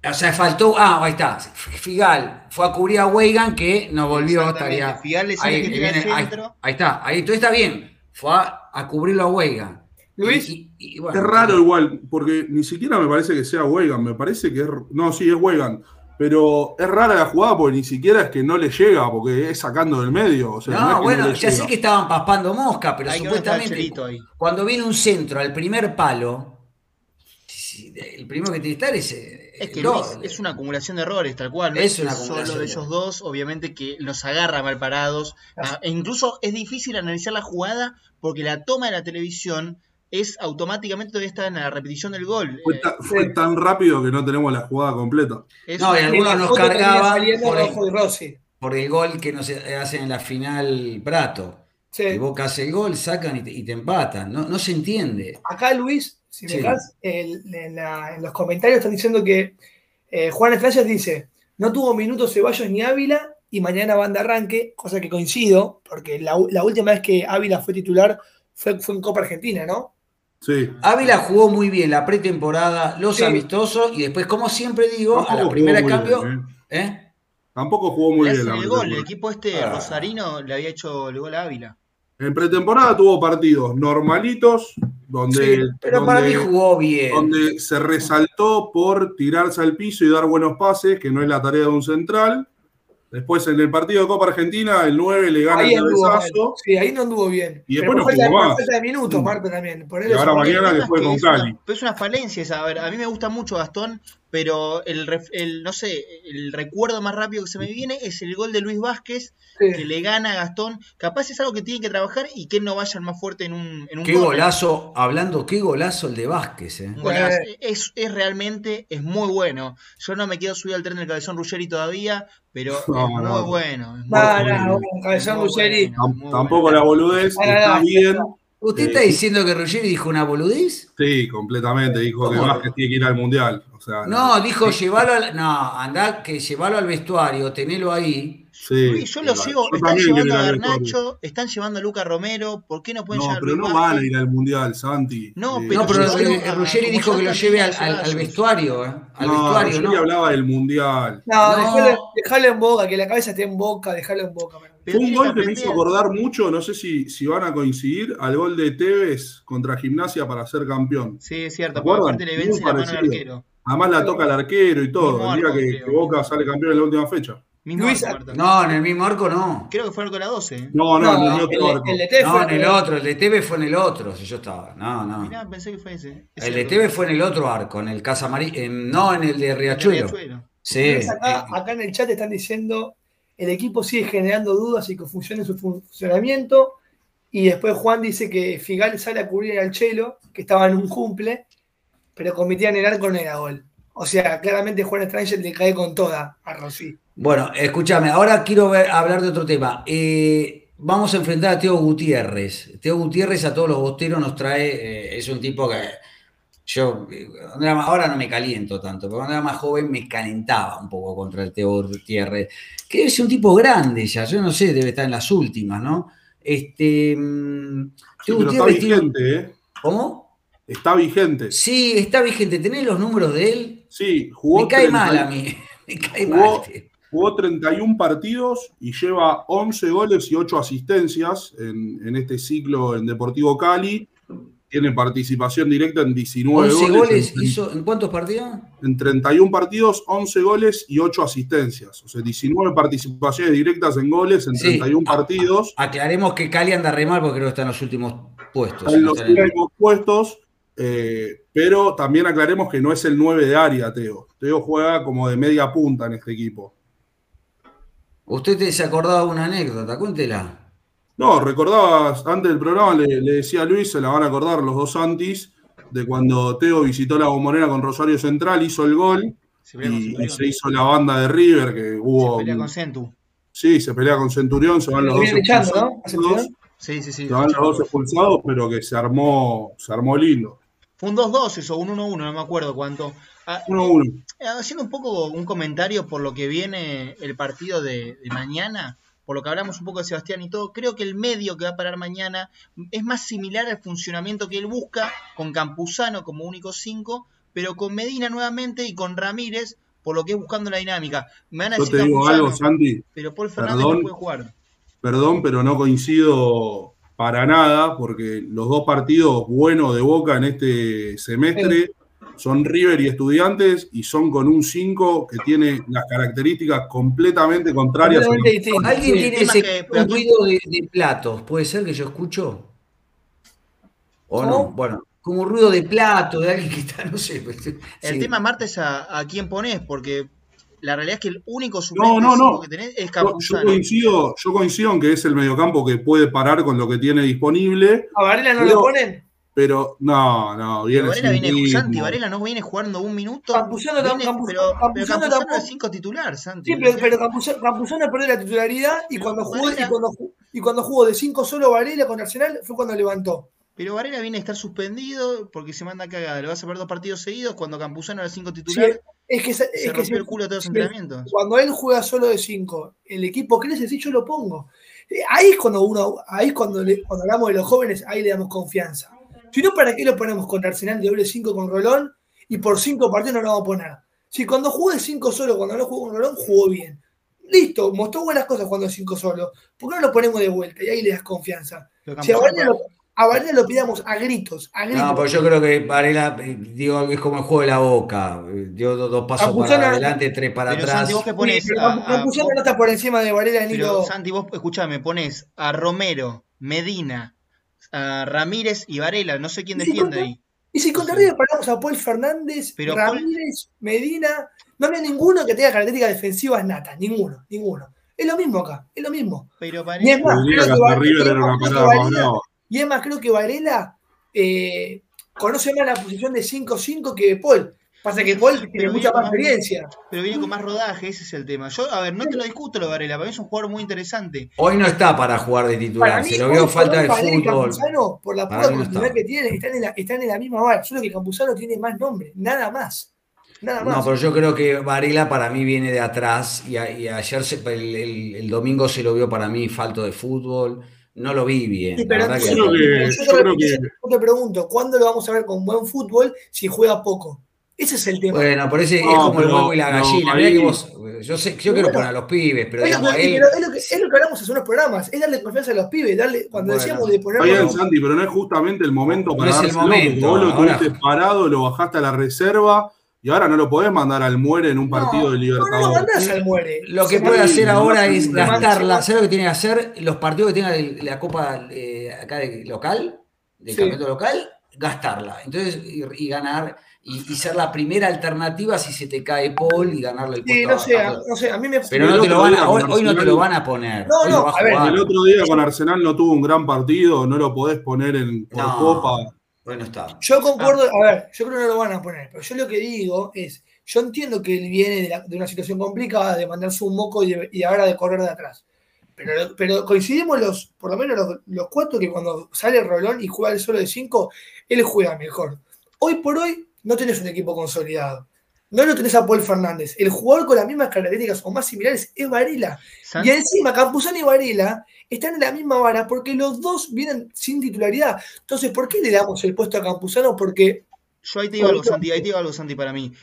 O sea, faltó. Ah, ahí está. Figal fue a cubrir a Weigan que no volvió. Estaría, Figal sale ahí, que tira al viene- ahí- ahí está. Ahí todo está bien. Fue a, a cubrirlo a Weigan. Luis, Y- y- y bueno, Es raro igual, porque ni siquiera me parece que sea Wegan, me parece que es... No, sí, es Wegan. Pero es rara la jugada porque ni siquiera es que no le llega, porque es sacando del medio. O sea, no, es No, que bueno, no ya sé llega. que estaban paspando mosca, pero Hay que supuestamente cuando viene un centro al primer palo, el primero que tiene que estar es. Eh, Es que gol. es una acumulación de errores, tal cual. No Es una solo acumulación de de ellos dos, obviamente que los agarra mal parados. Ah, e incluso es difícil analizar la jugada porque la toma de la televisión es automáticamente todavía está en la repetición del gol. Fue, Eh, ta- fue tan rápido que no tenemos la jugada completa. es No, y algunos nos cargaban por por el gol que nos hacen en la final Prato. Sí. Que Boca hace el gol, sacan y te, y te empatan. No, no se entiende. Acá Luis, si me Sí. en, la- en los comentarios están diciendo que eh, Juan Estrellas dice, no tuvo minutos Ceballos ni Ávila y mañana van de arranque, cosa que coincido, porque la, última vez que Ávila fue titular fue, fue en Copa Argentina, ¿no? Sí. Ávila jugó muy bien la pretemporada, los Sí. amistosos y después, como siempre digo, a Tampoco la jugó primera muy cambio. bien, ¿eh? Tampoco jugó muy bien la el gol, el equipo este Ah. rosarino le había hecho el gol a Ávila. En pretemporada tuvo partidos normalitos, donde, Sí, pero para mí donde- jugó bien. donde se resaltó por tirarse al piso y dar buenos pases, que no es la tarea de un central. Después en el partido de Copa Argentina, el 9 le gana Ahí el cabezazo. sí, ahí no anduvo bien. Y Pero después no por falta, jugó más. falta de minutos, Mm. Marta, también. Por Y ahora mañana después con es una- Cali. pero es una falencia esa. A ver, a mí me gusta mucho Gastón, pero el, el, no sé, el recuerdo más rápido que se me viene es el gol de Luis Vázquez Sí. que le gana a Gastón. Capaz es algo que tiene que trabajar y que él no vaya el más fuerte en un, en un Qué golazo, hablando, qué golazo el de Vázquez. ¿eh? Golazo. Es, es realmente, es muy bueno. Yo no me quedo subido al tren del cabezón Ruggeri todavía, pero No, es muy no. bueno. es muy No, bueno. no, bueno, Cabezón Ruggeri. bueno, Tampoco bueno. la boludez, no, está no, bien. ¿Usted está diciendo que Ruggeri dijo una boludez? Sí, completamente. Dijo que. Vázquez tiene que ir al mundial. Sea, No, dijo llevarlo al. No, andá que llevarlo al vestuario, tenelo ahí. Sí. Luis, yo lo sigo. yo Están llevando a Garnacho, están llevando a Luca Romero. ¿Por qué no pueden No, llevar a pero no van a ir al mundial, Santi. No, Eh, pero No, pero eh, Ruggeri dijo que lo lleve al, al- al vestuario, ¿eh? Al no, vestuario, hablaba del mundial. No, No. Dejalo, dejalo en boca, que la cabeza esté en boca, dejalo en boca. Pero Fue un gol que me hizo acordar mucho, no sé si, si van a coincidir, al gol de Tevez contra Gimnasia para ser campeón. Sí, es cierto. ¿Se Porque aparte le vence la mano al arquero. Además la toca el arquero y todo, el día arco, que, Boca sale campeón en la última fecha. Luis, arco. No, en el mismo arco no. Creo que fue arco de la 12. ¿eh? No, no, No, en el otro el, arco. el de No, fue en el otro, el de TV fue en el otro, si yo estaba. No, no. Mirá, pensé que fue ese. Es El de fue en el otro arco, en el Casa en- no en el de El de Riachuelo. Sí. Acá, eh, acá en el chat están diciendo el equipo sigue generando dudas y que funcione su funcionamiento. Y después Juan dice que Figal sale a cubrir al Chelo, que estaba en un cumple, pero cometían el arco no era gol. O sea, claramente Juan Stranger le cae con toda a Rossi. Bueno, escúchame, ahora quiero ver- hablar de otro tema. Eh, vamos a enfrentar a Teo Gutiérrez. Teo Gutiérrez a todos los bosteros nos trae, eh, es un tipo que yo, cuando era más- ahora no me caliento tanto, pero cuando era más joven me calentaba un poco contra el Teo Gutiérrez, que debe ser un tipo grande ya, yo no sé, debe estar en las últimas, ¿no? Este, mm, Sí, Teo pero está Gutiérrez tiene- ¿eh? ¿Cómo? Está vigente. Sí, está vigente. ¿Tenés los números de él? Sí, jugó, Me cae 30 mal a mí. Me cae Jugó- mal. jugó 31 partidos y lleva 11 goles y 8 asistencias en, en este ciclo en Deportivo Cali. Tiene participación directa en 19 11 goles. goles en, hizo. ¿En cuántos partidos? en 31 partidos, 11 goles y 8 asistencias. O sea, 19 participaciones directas en goles en Sí. 31 partidos. Aclaremos que Cali anda re mal porque creo que está en los últimos puestos. Está en los últimos puestos. Eh, pero también aclaremos que no es el 9 de área, Teo. Teo juega como de media punta en este equipo. Usted te- se acordaba de una anécdota, cuéntela. No, recordabas, antes del programa le, le decía a Luis, se la van a acordar los dos Santis, de cuando Teo visitó la bombonera con Rosario Central, hizo el gol Se pelea con y, se hizo la banda de River, que hubo... Se pelea con Centu. Sí, se pelea con Centurión, se van los Lo dos echando, ¿no? Sí, sí, sí. se van los dos expulsados, pero que se armó, se armó lindo. Fue un 2-2 eso, un 1-1, no me acuerdo cuánto. Ah, 1-1. eh, haciendo un poco un comentario por lo que viene el partido de, de mañana, por lo que hablamos un poco de Sebastián y todo, creo que el medio que va a parar mañana es más similar al funcionamiento que él busca, con Campuzano como único 5, pero con Medina nuevamente y con Ramírez, por lo que es buscando la dinámica. Me van a Yo decir te digo algo, Santi, pero Paul Fernández perdón. no puede jugar. perdón, pero no coincido para nada, porque los dos partidos buenos de Boca en este semestre son River y Estudiantes, y son con un 5 que tiene las características completamente contrarias. Distinto. ¿Alguien tiene ese que- ruido de, de platos? ¿Puede ser que yo escucho? ¿O no? Bueno, como un ruido de plato, de alguien que está, no sé. pues, El sí. tema, Marta, es a, a quién pones, porque la realidad es que el único suplente No, no, no. cinco que tenés es Yo, yo Campuzano. coincido, yo coincido en que es el mediocampo que puede parar con lo que tiene disponible, ¿A Varela no Pero- lo ponen? pero no, no, viene Varela viene. Santi, Varela no viene jugando un minuto. Campuzano Viene- Campuzano- pero, pero Campuzano Campuzano tampoco- es 5 titular, Santi. Sí, pero, pero Campuzano, Campuzano perdió la titularidad y cuando, jugó, y, cuando, y cuando jugó de 5 solo Varela con Arsenal fue cuando levantó. Pero Varela viene a estar suspendido porque se manda cagada. Le vas a ver dos partidos seguidos cuando Campuzano era 5 Sí, titular. es que, se- se es rompió el culo todos los entrenamientos. cuando él juega solo de 5, el equipo crece, sí, yo lo pongo. Eh, Ahí es cuando uno, ahí es cuando, le- cuando hablamos de los jóvenes, ahí le damos confianza. Si no, ¿para qué lo ponemos contra Arsenal de doble 5 con Rolón? Y por 5 partidos no lo vamos a poner. Si cuando jugué 5 solo, cuando no jugó con Rolón, jugó bien. Listo, mostró buenas cosas cuando 5 solo. ¿Por qué no lo ponemos de vuelta? Y ahí le das confianza. Si a Varela lo, a Varela lo pidamos a gritos, a gritos. No, pero yo creo que Varela, eh, digo, es como el juego de la boca. Dio dos, dos pasos Campuzano- para adelante, tres para Pero atrás. Santi, vos que pones Sí, a- a- Campuzano no está por encima de Varela ni Pero lo. Santi, vos escuchame, pones a Romero, Medina, a Ramírez y Varela, no sé quién ¿Y si defiende ahí. Y si contra River paramos a Paul Fernández, Pero Ramírez, Medina, no había ninguno que tenga características defensivas natas, ninguno, ninguno. Es lo mismo acá, es lo mismo. Pero parece es más, que River era una parada más brava. Y es más, creo que Varela eh, conoce más la posición de 5-5 que Paul. Pasa que Paul tiene mucha más experiencia. pero viene con más rodaje, ese es el tema. Yo, a ver, no te lo discuto lo de Varela, para mí es un jugador muy interesante. Hoy no está para jugar de titular, mí, se lo por falta de fútbol. Campuzano, por la pura no continuidad está. que tienen, están en, la, están en la misma vara. Solo que Campuzano tiene más nombre, nada más. Nada más. No, pero yo creo que Varela para mí viene de atrás y, a- y ayer, se- el, el- el domingo se lo vio para mí falto de fútbol. No lo vi bien. Sí, pero Yo creo que- yo, yo te, creo que- yo te pregunto, ¿cuándo lo vamos a ver con buen fútbol si juega poco? Ese es el tema. Bueno, por eso es No, como el pero- huevo y la no, gallina. Mirá ahí- que vos, yo sé, yo quiero Bueno. poner a los pibes, pero es, lo digamos, que, él, pero es lo que- es lo que hablamos hace unos programas, es darle confianza a los pibes, darle, cuando Bueno. decíamos de ponerlo bien, Santi, pero no es justamente el momento No para es el momento, vos lo tuviste parado, lo bajaste a la reserva y ahora no lo podés mandar al muere en un partido de No, no lo Libertadores. mandás al muere. Lo que Se puede hacer no, ahora no, es no, gastarla. no. ¿Sabes lo que tiene que hacer? Los partidos que tenga la Copa eh, acá de local, del Sí. campeonato local, gastarla. Entonces, y, y ganar, y, y ser la primera alternativa si se te cae Paul y ganarle el Sí, puesto no sé, a- a, no sé, a mí me. Pero no te lo van a, hoy, hoy no te lo van a poner. No, no, a a ver. El otro día con Arsenal no tuvo un gran partido, no lo podés poner en por No. Copa. Hoy no está. Yo concuerdo, a ver, yo creo que no lo van a poner, pero yo lo que digo es, yo entiendo que él viene de, la- de una situación complicada, de mandarse un moco y, de- y ahora de correr de atrás. Pero, pero coincidimos los, por lo menos los, los cuatro, que cuando sale Rolón y juega el solo de cinco, él juega mejor. Hoy por hoy no tenés un equipo consolidado. No lo tenés a Paul Fernández. El jugador con las mismas características o más similares es Varela. Y encima, Campuzano y Varela están en la misma vara porque los dos vienen sin titularidad. Entonces, ¿por qué le damos el puesto a Campuzano? Porque yo ahí te digo algo, Santi, ahí te digo algo, Santi, para mí.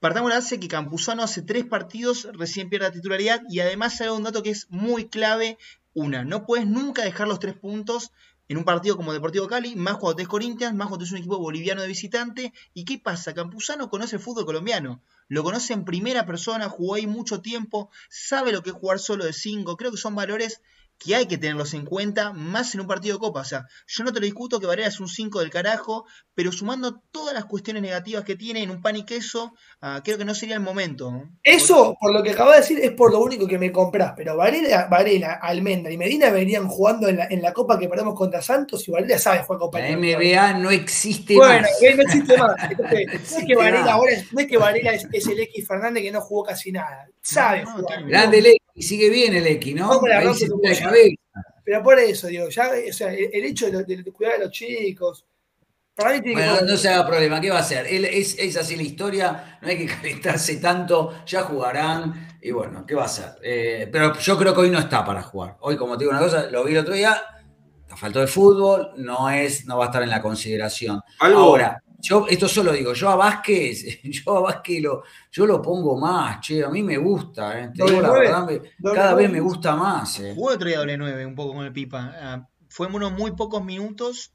Partamos de la base que Campuzano hace tres partidos, recién pierde la titularidad y además hay un dato que es muy clave. Una, no puedes nunca dejar los tres puntos en un partido como Deportivo Cali, más cuando te es Corinthians, más cuando es un equipo boliviano de visitante. ¿Y qué pasa? Campuzano conoce el fútbol colombiano, lo conoce en primera persona, jugó ahí mucho tiempo, sabe lo que es jugar solo de cinco. Creo que son valores que hay que tenerlos en cuenta, más en un partido de Copa. O sea, yo no te lo discuto que Varela es un 5 del carajo, pero sumando todas las cuestiones negativas que tiene en un pan y queso, ah, creo que no sería el momento. ¿no? eso, por lo que acabo de decir, es por lo único que me comprás. Pero Varela, Varela Almendra y Medina venían jugando en la, en la Copa que perdemos contra Santos y Varela sabe jugar Copa La. MBA no existe Bueno, más. eh, no existe más. Entonces, no es que Varela más. ahora es, no es que Varela es, es el X Fernández que no jugó casi nada. Sabe No, jugar. Grande y sigue bien el X, ¿no? La Ahí se cabeza. Pero por eso, digo, ya, o sea, el, el hecho de, lo- de cuidar a los chicos. Para mí tiene que Bueno, no se haga problema, ¿qué va a hacer? Él, es, es así la historia, no hay que calentarse tanto, ya jugarán, y bueno, ¿qué va a hacer? Eh, pero yo creo que hoy no está para jugar. Hoy, como te digo una cosa, lo vi el otro día, faltó de fútbol, no es, no va a estar en la consideración. Algo- Ahora, yo esto solo digo, yo a Vázquez, yo a Vázquez lo, yo lo pongo más, che, a mí me gusta, eh, te Doble digo la verdad, me- cada vez me gusta más. eh. Jugó otro día doble 9 un poco con el Pipa. Ah, fue unos muy pocos minutos,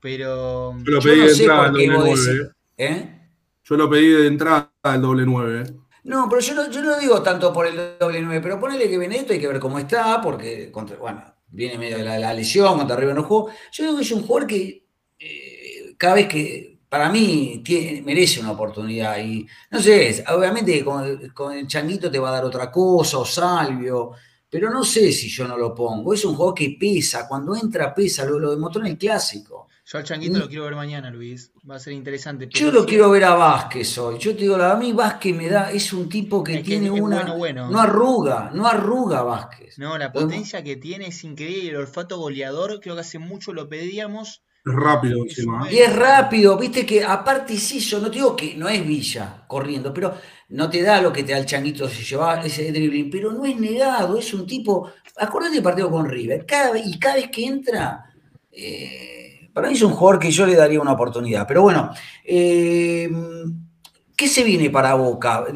pero Yo lo Yo pedí no de sé entrada por al qué doble vos 9. decís, ¿eh? Yo lo pedí de entrada al doble 9. No, pero yo no, yo no digo tanto por el doble 9, pero ponele que Benedetto hay que ver cómo está, porque contra, bueno, viene medio de la, la lesión, contra River no jugó. Yo digo que es un jugador que eh, cada vez que, para mí, tiene- merece una oportunidad. Y no sé, obviamente con, con el Changuito te va a dar otra cosa, o Salvio, pero no sé si yo no lo pongo. Es un jugador que pesa, cuando entra pesa, lo, lo demostró en el clásico. yo al Changuito lo quiero ver mañana, Luis. Va a ser interesante. Yo lo quiero ver a Vázquez hoy. Yo te digo, a mí Vázquez me da, es un tipo que Es tiene una. bueno, bueno. No arruga, no arruga Vázquez. No, la potencia que tiene es increíble. El olfato goleador, creo que hace mucho lo pedíamos. Es rápido Es encima. ¿eh? Y es rápido, viste que aparte es eso, no te digo que no es Villa corriendo, pero no te da lo que te da el changuito si lleva ese dribbling, pero no es negado, es un tipo. Acordate del partido con River, cada y cada vez que entra, eh, para mí es un jugador que yo le daría una oportunidad. Pero bueno, eh, ¿qué se viene para Boca?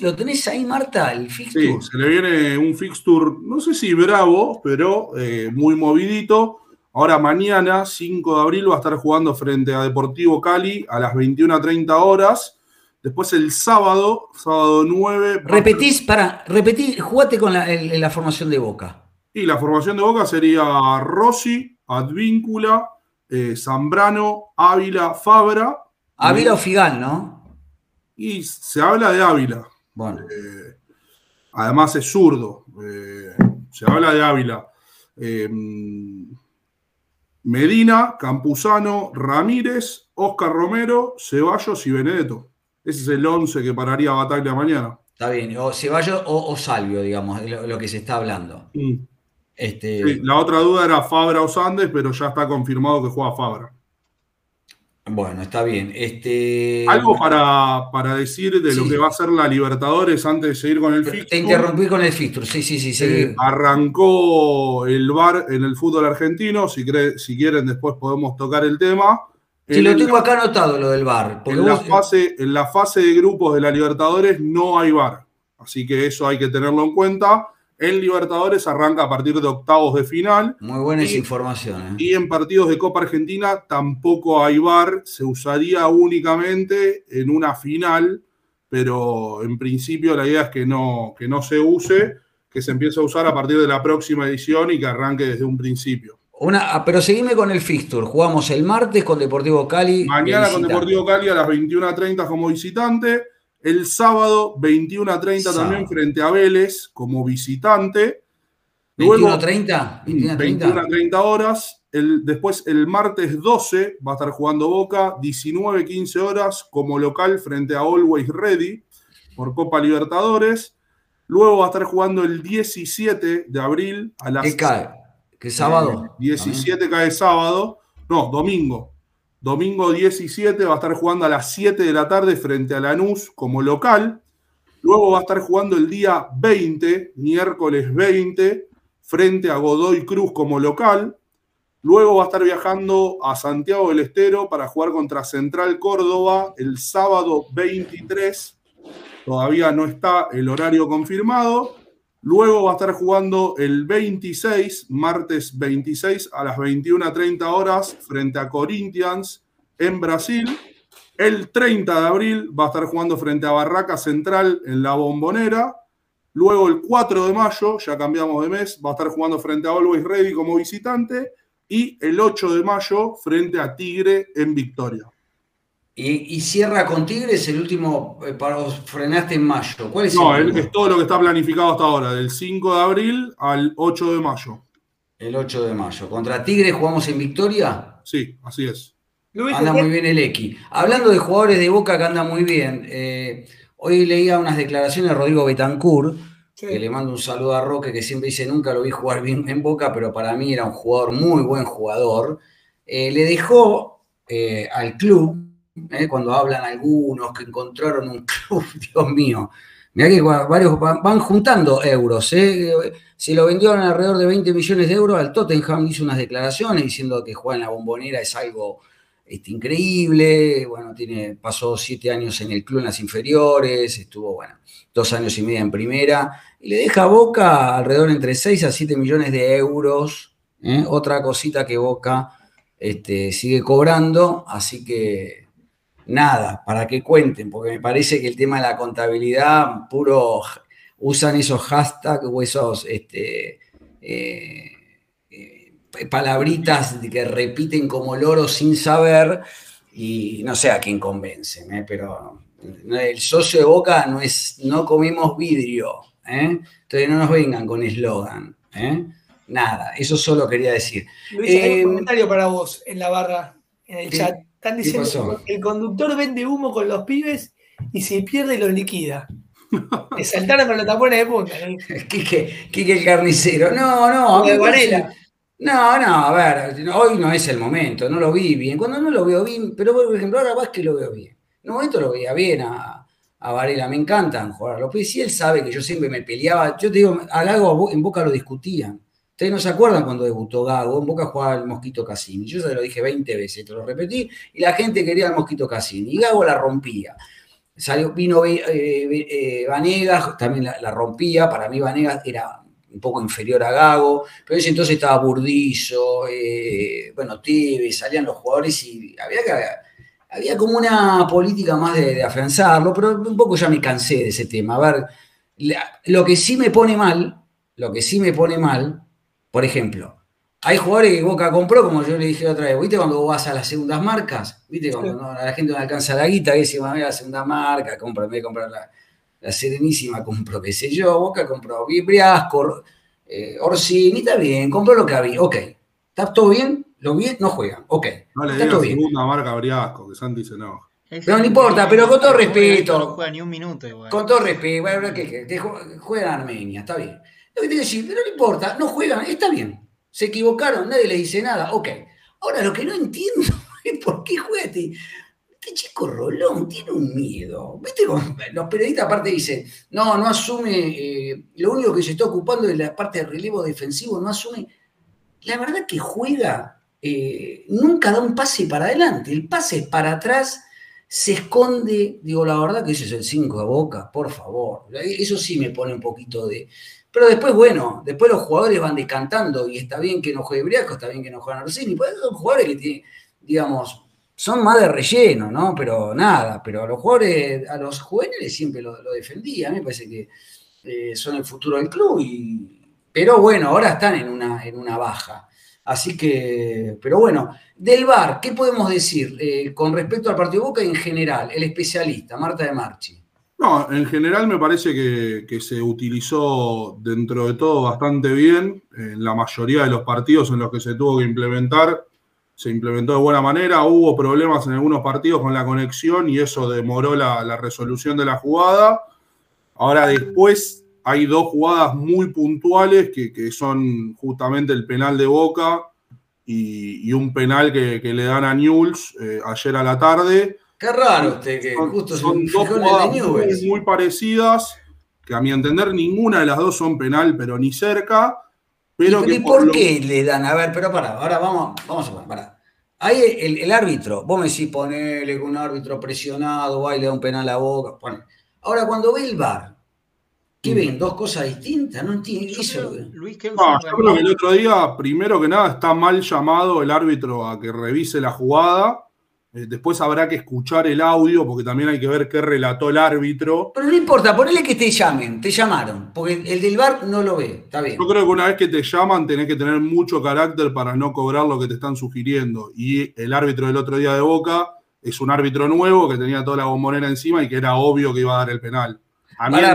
¿Lo tenés ahí, Marta, el Sí, fixture? se le viene un fixture, no sé si bravo, pero eh, muy movidito. Ahora mañana, 5 de abril, va a estar jugando frente a Deportivo Cali a las 21.30 horas. Después el sábado, sábado 9. va a Repetís, para, repetí, jugate con la, el- la formación de Boca. Y la formación de Boca sería Rossi, Advíncula, eh, Zambrano, Ávila, Fabra. Ávila o Figal, ¿no? Y se habla de Ávila. Bueno, Eh, además es zurdo. Eh, se habla de Ávila. Medina, Campuzano, Ramírez, Oscar Romero, Ceballos y Benedetto. Ese es el 11 que pararía Bataglia mañana. está bien. O Ceballos o, o Salvio, digamos, lo, lo que se está hablando. Este, Sí, la otra duda era Fabra o Sandes, pero ya está confirmado que juega Fabra. Bueno, está bien. Este, Algo para, para decir de lo que va a ser la Libertadores antes de seguir con el Te fixture. interrumpí con el fixture. Sí, sí, sí. Eh, arrancó el bar en el fútbol argentino. Si, cre- si quieren, después podemos tocar el tema. Sí, En lo tengo acá anotado, lo del bar. En, la fase, en la fase de grupos de la Libertadores no hay bar. Así que eso hay que tenerlo en cuenta. En Libertadores arranca a partir de octavos de final. Muy buena esa información. ¿eh? Y en partidos de Copa Argentina tampoco hay VAR, se usaría únicamente en una final, pero en principio la idea es que no, que no se use, que se empiece a usar a partir de la próxima edición y que arranque desde un principio. Una, ah, pero seguime con el fixture. Jugamos el martes con Deportivo Cali. Mañana con. Deportivo Cali a las 21.30 como visitante, el sábado 21.30 Sábado. también frente a Vélez como visitante. Luego- 21.30. 21.30. 21 a horas. El, después, el martes 12, va a estar jugando Boca, 19, 15 horas, como local frente a Always Ready por Copa Libertadores. Luego va a estar jugando el 17 de abril a las ¿Qué cae? ¿Qué sábado? eh, 17 cae sábado. No, domingo. Domingo 17 va a estar jugando a las 7 de la tarde frente a Lanús como local. Luego va a estar jugando el día 20, miércoles 20, frente a Godoy Cruz como local. Luego va a estar viajando a Santiago del Estero para jugar contra Central Córdoba el sábado 23. Todavía no está el horario confirmado. Luego va a estar jugando el 26, martes 26 a las 21.30 horas frente a Corinthians en Brasil. El 30 de abril va a estar jugando frente a Barraca Central en la Bombonera. Luego el 4 de mayo, ya cambiamos de mes, va a estar jugando frente a Always Ready como visitante. Y el 8 de mayo frente a Tigre en Victoria. Y, y cierra con Tigres el último, eh, para, frenaste en mayo. ¿Cuál es No, el, es todo lo que está planificado hasta ahora, del 5 de abril al 8 de mayo. El 8 de mayo. ¿Contra Tigres jugamos en Victoria? Sí, así es. Luis, Anda muy bien el X. Hablando de jugadores de Boca que andan muy bien, eh, hoy leía unas declaraciones de Rodrigo Betancourt, Sí. que le mando un saludo a Roque, que siempre dice nunca lo vi jugar bien en Boca, pero para mí era un jugador, muy buen jugador. Eh, le dejó eh, al club, eh, cuando hablan algunos que encontraron un club, Dios mío, mirá que va- varios van, juntando euros, eh. se lo vendieron alrededor de 20 millones de euros al Tottenham, hizo unas declaraciones diciendo que jugar en la bombonera es algo este, increíble, bueno, tiene, pasó siete años en el club en las inferiores, estuvo, bueno, dos años y medio en primera, y le deja a Boca alrededor entre 6 a 7 millones de euros, ¿eh? otra cosita que Boca este, sigue cobrando, así que nada, para que cuenten, porque me parece que el tema de la contabilidad, puro, usan esos hashtags o esos, este, eh, eh, palabritas que repiten como loros sin saber y no sé a quién convencen, ¿eh? pero el socio de Boca no es no comemos vidrio, entonces no nos vengan con eslogan, nada, eso solo quería decir. Luis, hay un comentario para vos en la barra, en el ¿qué- chat. Están diciendo pasó? que el conductor vende humo con los pibes y si pierde los liquida. Le saltaron con los tapones de punta. ¿no? Quique, Quique el carnicero, no, no, De me Varela. No, no, a ver, hoy no es el momento, no lo vi bien. Cuando no lo veo bien, pero por ejemplo, ahora Vázquez lo veo bien. En un momento lo veía bien a, a Varela, me encantan jugar a los pies. Y él sabe que yo siempre me peleaba, yo te digo, a Lago en Boca lo discutían. Ustedes no se acuerdan cuando debutó Gago, en Boca jugaba el Mosquito Cassini. Yo se lo dije 20 veces, te lo repetí, y la gente quería el Mosquito Cassini. Y Gago la rompía. Salió, vino eh, eh, Vanegas, también la, rompía. Para mí Vanegas era un poco inferior a Gago, pero ese entonces estaba Burdizo, eh, bueno, Tevez, salían los jugadores y había había como una política más de, afianzarlo, pero un poco ya me cansé de ese tema. A ver, lo que sí me pone mal, lo que sí me pone mal, por ejemplo, hay jugadores que Boca compró, como yo le dije otra vez, ¿viste cuando vos vas a las segundas marcas? ¿Viste cuando la gente no alcanza la guita, que dice, a la segunda marca, compra, me comprar la, la, Serenísima, compro qué sé yo, Boca compró Briasco, eh, Orsini, está bien, compró lo que había, ok, ¿está todo bien? Lo bien, no juegan. Ok. No le digas segunda marca a Briasco, que Santi se enoja. Pero no importa, pero con todo respeto. No juega ni un minuto igual. Con todo respeto, bueno, que, que juegan Armenia, está bien. Lo que te decir, pero no importa, no juegan, está bien. Se equivocaron, nadie les dice nada, ok. Ahora lo que no entiendo es por qué juega este, este chico Rolón, tiene un miedo. ¿Viste? Los periodistas aparte dicen, no, no asume, eh, lo único que se está ocupando es la parte de relevo defensivo, no asume. La verdad que juega eh, nunca da un pase para adelante, el pase para atrás, se esconde, digo, la verdad que ese es el 5 de boca, por favor, eso sí me pone un poquito de... Pero después, bueno, después los jugadores van descantando y está bien que no juegue Briasco, está bien que no juegue Orsini, pues son jugadores que tienen, digamos, son más de relleno, ¿no? Pero nada, pero a los jugadores, a los juveniles siempre lo, defendía, a mí me parece que eh, son el futuro del club, y, pero bueno, ahora están en una, en una baja. Así que, pero bueno, del VAR, ¿qué podemos decir eh, con respecto al partido de Boca en general? El especialista, Marta de Marchi. No, en general me parece que, se utilizó dentro de todo bastante bien. En la mayoría de los partidos en los que se tuvo que implementar, se implementó de buena manera. Hubo problemas en algunos partidos con la conexión y eso demoró la, resolución de la jugada. Ahora después hay dos jugadas muy puntuales que, son justamente el penal de Boca y, un penal que, le dan a Newells eh, ayer a la tarde. Qué raro usted que justo son dos jugadas muy, parecidas, que a mi entender ninguna de las dos son penal, pero ni cerca. Pero ¿Y, por, qué le dan? A ver, pero para, ahora vamos, vamos a ver, para. Ahí el, árbitro, vos me decís ponele con un árbitro presionado, va y le da un penal a Boca. Pone. Ahora, cuando ve el VAR, ¿Qué ven? ¿Dos cosas distintas? No entiendo eso. Luis, ¿qué no, yo creo que el otro día, primero que nada, está mal llamado el árbitro a que revise la jugada. Eh, después habrá que escuchar el audio porque también hay que ver qué relató el árbitro. Pero no importa, ponele que te llamen, te llamaron, porque el del bar no lo ve, está bien. Yo creo que una vez que te llaman tenés que tener mucho carácter para no cobrar lo que te están sugiriendo. Y el árbitro del otro día de Boca es un árbitro nuevo que tenía toda la bombonera encima y que era obvio que iba a dar el penal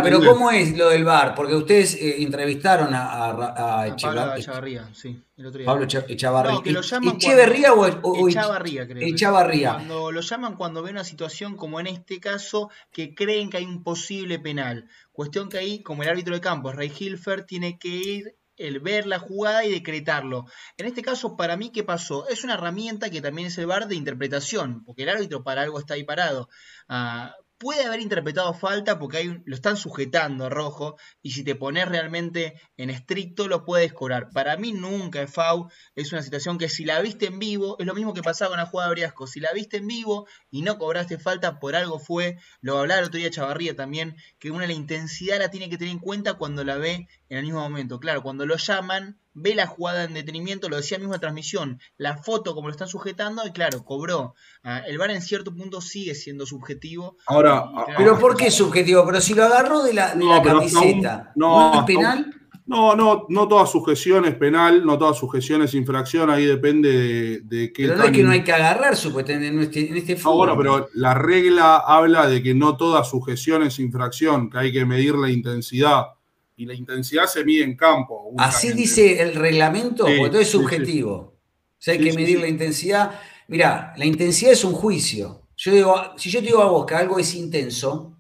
pero ¿cómo es lo del bar? Porque ustedes eh, entrevistaron a, a, Echavarría, sí, el otro día. Pablo Echavarría. No, que lo llaman ¿Echeverría o, o, Echavarría, creo. Echavarría. Cuando lo llaman cuando ven una situación como en este caso, que creen que hay un posible penal. Cuestión que ahí, como el árbitro de campo es Ray Hilfer, tiene que ir el ver la jugada y decretarlo. En este caso, para mí, ¿qué pasó? Es una herramienta que también es el bar de interpretación, porque el árbitro para algo está ahí parado. Ah, puede haber interpretado falta porque hay lo están sujetando a rojo y si te pones realmente en estricto lo puedes cobrar. Para mí nunca es FAU, es una situación que si la viste en vivo, es lo mismo que pasaba con la jugada de Briasco, si la viste en vivo y no cobraste falta, por algo fue, lo hablaba el otro día Chavarría también, que una la intensidad la tiene que tener en cuenta cuando la ve en el mismo momento. Claro, cuando lo llaman, ve la jugada en detenimiento, lo decía mismo en transmisión, la foto como lo están sujetando y claro, cobró. Ah, el VAR en cierto punto sigue siendo subjetivo. Ahora, pero ¿por qué subjetivo? Pero si lo agarró de la, camiseta, no, es penal? No, no, no toda sujeción es penal, no toda sujeción es infracción, ahí depende de, qué. Pero no es que no hay que agarrar supuestamente en este, en este fútbol. bueno, pero la regla habla de que no toda sujeción es infracción, que hay que medir la intensidad y la intensidad se mide en campo. Así dice el reglamento, porque todo es subjetivo. O sea, hay que medir la intensidad. Mira, la intensidad es un juicio. Yo digo, si yo te digo a vos que algo es intenso,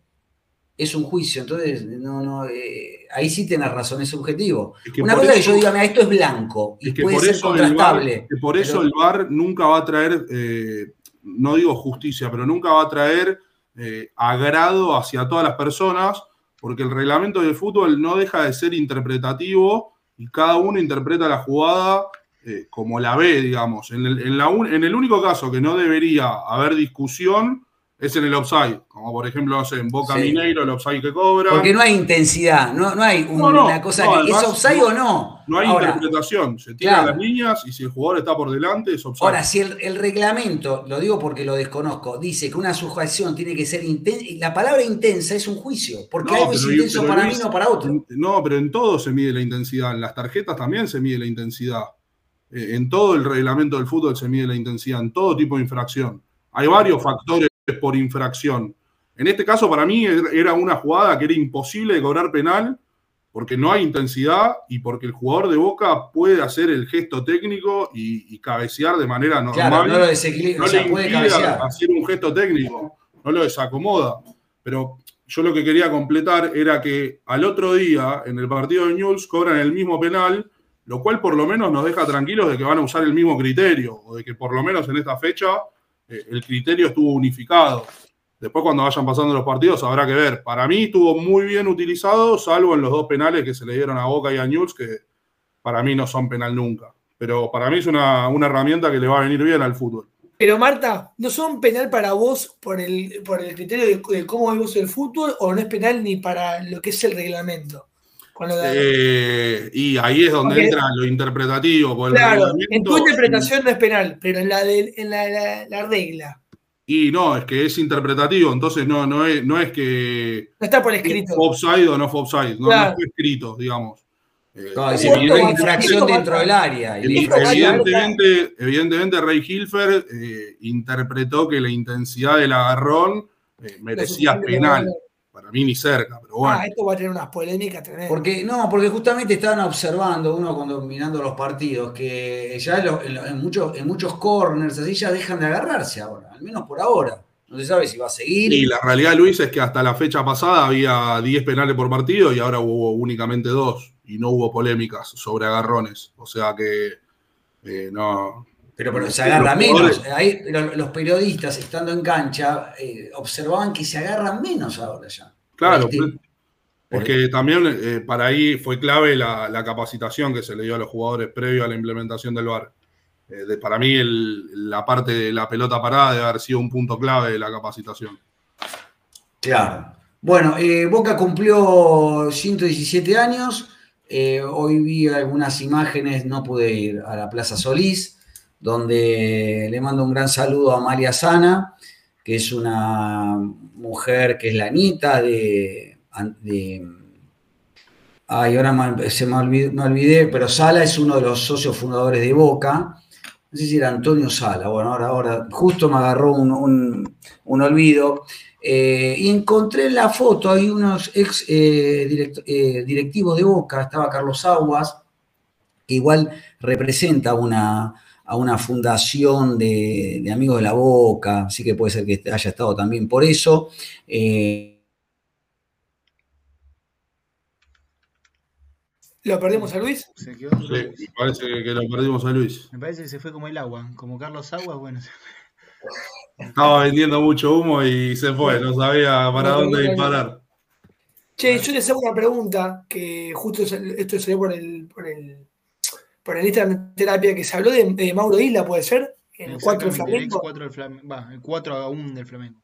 es un juicio. Entonces, no, no, eh, ahí sí tenés razón, es subjetivo. Una cosa es que yo diga, mira, esto es blanco y puede ser contrastable. por eso el VAR nunca va a traer, eh, no digo justicia, pero nunca va a traer eh, agrado hacia todas las personas porque el reglamento del fútbol no deja de ser interpretativo y cada uno interpreta la jugada eh, como la ve, digamos. En el, en la un- en el único caso que no debería haber discusión es en el offside, como por ejemplo, en Boca Sí. Mineiro, el offside que cobra. Porque no hay intensidad, no, no hay un- No, no, una cosa que además, es offside o no. No hay Ahora, interpretación, se tiran Claro. las líneas y si el jugador está por delante es offside. Ahora, si el, el reglamento, lo digo porque lo desconozco, dice que una sujeción tiene que ser intensa, la palabra intensa es un juicio, porque No, algo es intenso para mí, no para otro. No, pero en todo se mide la intensidad. En las tarjetas también se mide la intensidad. Eh, En todo el reglamento del fútbol se mide la intensidad, en todo tipo de infracción. Hay varios factores por infracción. En este caso, para mí, er- era una jugada que era imposible de cobrar penal porque no hay intensidad y porque el jugador de Boca puede hacer el gesto técnico y, y cabecear de manera normal Claro, no lo desequilibra, no o sea, le puede cabecear. hacer un gesto técnico, no lo desacomoda. Pero yo lo que quería completar era que al otro día, en el partido de News, cobran el mismo penal, lo cual por lo menos nos deja tranquilos de que van a usar el mismo criterio, o de que por lo menos en esta fecha el criterio estuvo unificado. Después cuando vayan pasando los partidos habrá que ver. Para mí estuvo muy bien utilizado, salvo en los dos penales que se le dieron a Boca y a News, que para mí no son penal nunca. Pero para mí es una, una herramienta que le va a venir bien al fútbol. Pero Marta, ¿no son penal para vos por el, por el criterio de, cómo vos el fútbol o no es penal ni para lo que es el reglamento? Eh, y ahí es donde Porque- entra lo interpretativo. por el claro, en tu interpretación no es penal, pero en la, de, en la, la- la regla. Y no, es que es interpretativo, entonces no, no, es, no es que No está por escrito. fue offside o no fue offside, no, Claro. no fue escrito, digamos. Eh, No, hay va- infracción dentro del área. y evidentemente, evidentemente, Ray Hilfer eh, interpretó que la intensidad del agarrón eh, merecía penal. Para- mí ni cerca, pero bueno. Ah, esto va a tener unas polémicas tremendas. Porque, no, porque justamente estaban observando uno cuando mirando los partidos, que ya en, lo- en lo- en muchos, en muchos corners así ya dejan de agarrarse ahora, al menos por ahora. No se sabe si va a seguir. Y la realidad, Luis, es que hasta la fecha pasada había 10 penales por partido y ahora hubo únicamente dos y no hubo polémicas sobre agarrones. O sea que eh, no. Pero, pero se Los agarra menos. Ahí, los periodistas, estando en cancha, eh, observaban que se agarran menos ahora ya. Claro, porque también eh, para ahí fue clave la, la capacitación que se le dio a los jugadores previo a la implementación del VAR. Eh, de- para mí el- la parte de la pelota parada debe haber sido un punto clave de la capacitación. Claro. Bueno, eh, Boca cumplió 117 años. Eh, hoy vi algunas imágenes, no pude ir a la Plaza Solís, donde le mando un gran saludo a María Sana, que es una mujer que es la nieta de. ay, ahora me- se me olvidé, pero Sala es uno de los socios fundadores de Boca. No sé si era Antonio Sala, bueno, ahora, ahora justo me agarró un, un- un olvido. Eh, y encontré en la foto, hay unos ex eh, eh, directivos de Boca, estaba Carlos Aguas, que igual representa una, a una fundación de, de amigos de la Boca, así que puede ser que haya estado también por eso. Eh, ¿Lo perdimos a Luis? Se quedó. Sí, me parece que lo perdimos a Luis. Me parece que se fue como el agua. Como Carlos Aguas, bueno. se Estaba vendiendo mucho humo y se fue, no sabía para dónde disparar. Che, yo les hago una pregunta que justo esto salió por el, por el, por el Instagram de terapia que se habló de, de Mauro Isla, ¿puede ser? En el 4 del Flamengo. 4 del Flamengo. Va, el 4 a 1 del Flamengo.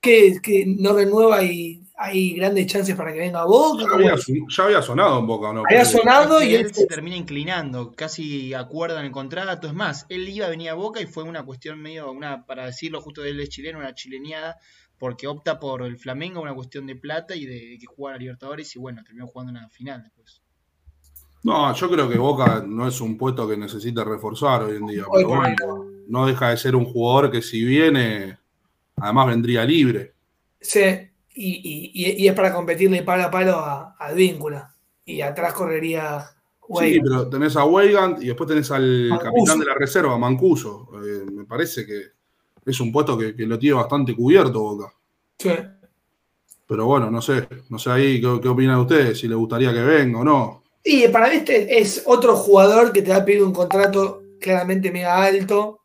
Que, que no renueva y hay grandes chances para que venga a Boca. Ya había, ya había sonado en Boca, ¿no? Había sonado y él se termina inclinando, casi acuerdan el contrato. Es más, él iba a venir a Boca y fue una cuestión medio, una para decirlo justo, él es chileno, una chileneada, porque opta por el Flamengo, una cuestión de plata y de que jugar a Libertadores y bueno, terminó jugando una final después. No, yo creo que Boca no es un puesto que necesite reforzar hoy en día. Pero bueno, no deja de ser un jugador que si viene, además vendría libre. Sí, y, y- y- y es para competirle palo a palo a, a Advíncula. Y atrás correría Weigand. Sí, pero tenés a Weigand y después tenés al Mancuso. capitán de la reserva, Mancuso. Eh, me parece que es un puesto que, que lo tiene bastante cubierto Boca. Sí. Pero bueno, no sé, no sé ahí qué, qué opinan ustedes, si les gustaría que venga o no. Y para mí este es otro jugador que te va a pedir un contrato claramente mega alto.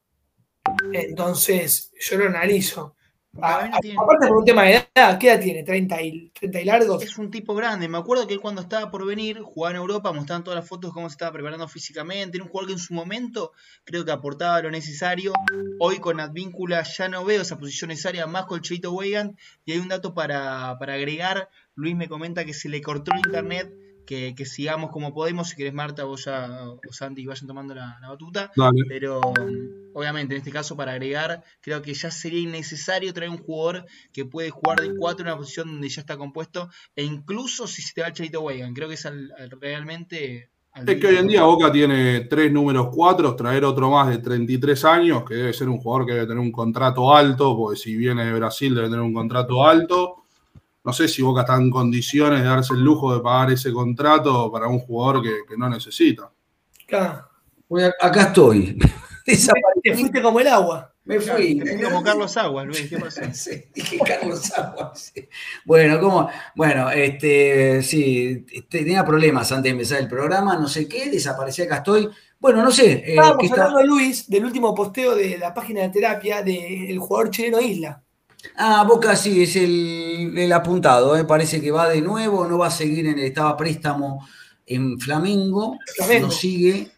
Entonces, yo lo analizo. No tiene- Aparte por un tema de edad, ¿qué edad tiene? 30 y, 30 y largos. Es un tipo grande. Me acuerdo que él cuando estaba por venir, jugaba en Europa, mostraban todas las fotos de cómo se estaba preparando físicamente. Era un jugador que en su momento creo que aportaba lo necesario. Hoy con Advíncula ya no veo esa posición necesaria, más con Cheito Weigand. Y hay un dato para, para agregar. Luis me comenta que se le cortó el internet. Que, que sigamos como podemos. Si querés, Marta, vos ya, o Santi, vayan tomando la, la batuta. Dale. Pero obviamente en este caso para agregar, creo que ya sería innecesario traer un jugador que puede jugar de 4 en una posición donde ya está compuesto, e incluso si se te va el Charito Weigand, creo que es al- al- realmente... al Es que hoy en día Boca tiene tres números cuatro, traer otro más de 33 años, que debe ser un jugador que debe tener un contrato alto, porque si viene de Brasil debe tener un contrato alto. No sé si Boca está en condiciones de darse el lujo de pagar ese contrato para un jugador que, que no necesita. Bueno, acá estoy. Desaparecí. Te fuiste como el agua. Me Claro, fui. te fuiste como Carlos Aguas, Luis, ¿qué pasó? Sí, dije Carlos Aguas. sí. Bueno, ¿cómo? Bueno, este, sí, este, tenía problemas antes de empezar el programa, no sé qué, desaparecí, acá estoy. Bueno, no sé. eh, Estábamos ¿qué está- hablando, Luis, del último posteo de la página de terapia del jugador chileno Isla. Ah, Boca sí, es el, el apuntado, eh, parece que va de nuevo, no va a seguir en el, estaba préstamo en Flamengo, Flamengo. no sigue,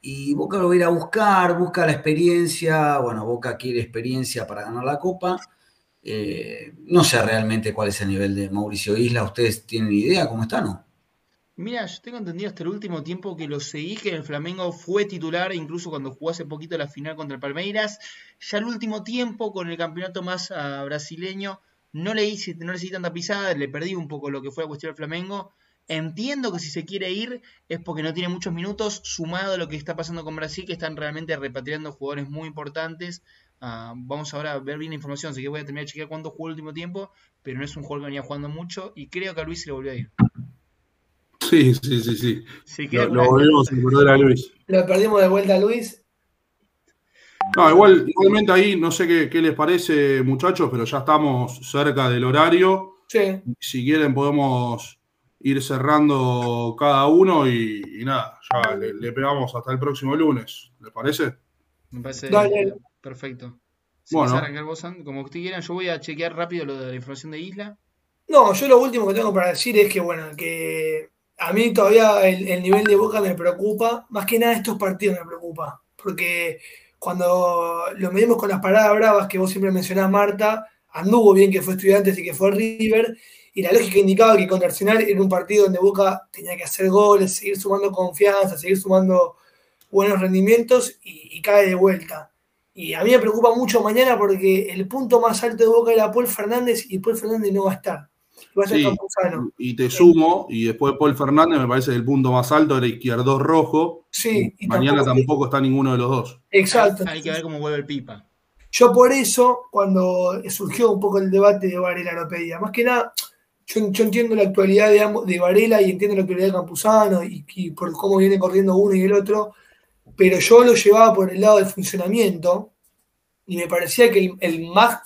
y Boca lo va a ir a buscar, busca la experiencia, bueno, Boca quiere experiencia para ganar la Copa, eh, no sé realmente cuál es el nivel de Mauricio Isla, ¿ustedes tienen idea cómo está, no? Mira, yo tengo entendido hasta el último tiempo que lo seguí, que el Flamengo fue titular, incluso cuando jugó hace poquito la final contra el Palmeiras. Ya el último tiempo, con el campeonato más ah, brasileño, no le, hice, no le seguí tanta pisada, le perdí un poco lo que fue la cuestión del Flamengo. Entiendo que si se quiere ir es porque no tiene muchos minutos, sumado a lo que está pasando con Brasil, que están realmente repatriando jugadores muy importantes. Ah, vamos ahora a ver bien la información, así que voy a terminar de chequear cuánto jugó el último tiempo, pero no es un jugador que venía jugando mucho y creo que a Luis se le volvió a ir. Sí, sí, sí, sí. Lo, lo volvemos a perder a Luis. Lo perdimos de vuelta a Luis. No, igual, igualmente ahí, no sé qué, qué les parece, muchachos, pero ya estamos cerca del horario. Sí. Si quieren podemos ir cerrando cada uno y, y nada, ya le, le pegamos hasta el próximo lunes. ¿Les parece? Me parece Dale. perfecto. Si Bueno. arrancar vos, como ustedes quieran, yo voy a chequear rápido lo de la información de Isla. No, yo lo último que tengo para decir es que, bueno, que a mí todavía el, el nivel de Boca me preocupa. Más que nada estos partidos me preocupa. Porque cuando lo medimos con las paradas bravas que vos siempre mencionás, Marta, anduvo bien que fue Estudiantes y que fue River. Y la lógica indicaba que contra Arsenal era un partido donde Boca tenía que hacer goles, seguir sumando confianza, seguir sumando buenos rendimientos y, y cae de vuelta. Y a mí me preocupa mucho mañana porque el punto más alto de Boca era Paul Fernández y Paul Fernández no va a estar. Sí. Campuzano. Y te sumo, y después Paul Fernández me parece el punto más alto, era izquierdo rojo. Sí, y Mañana tampoco- tampoco está ninguno de los dos. Exacto. Hay que ver cómo vuelve el Pipa. Yo por eso, cuando surgió un poco el debate de Varela, lo pedía. Más que nada, yo, yo entiendo la actualidad de, ambos- de Varela y entiendo la actualidad de Campuzano y, y por cómo viene corriendo uno y el otro, pero yo lo llevaba por el lado del funcionamiento y me parecía que el, el más,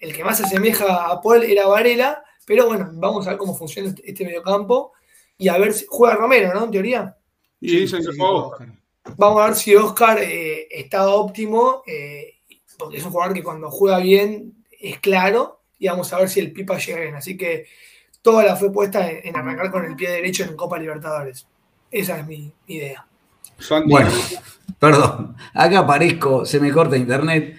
el que más se asemeja a Paul era Varela, pero bueno, vamos a ver cómo funciona este, este mediocampo y a ver si juega Romero, ¿no? En teoría. Y Sí, dicen sí, que sí, Oscar. Vamos a ver si Oscar eh, está óptimo, eh, porque es un jugador que cuando juega bien es claro, y vamos a ver si el Pipa llega bien. Así que toda la fue puesta en, en arrancar con el pie derecho en Copa Libertadores. Esa es mi, mi idea. Bueno, perdón, acá aparezco, se me corta internet.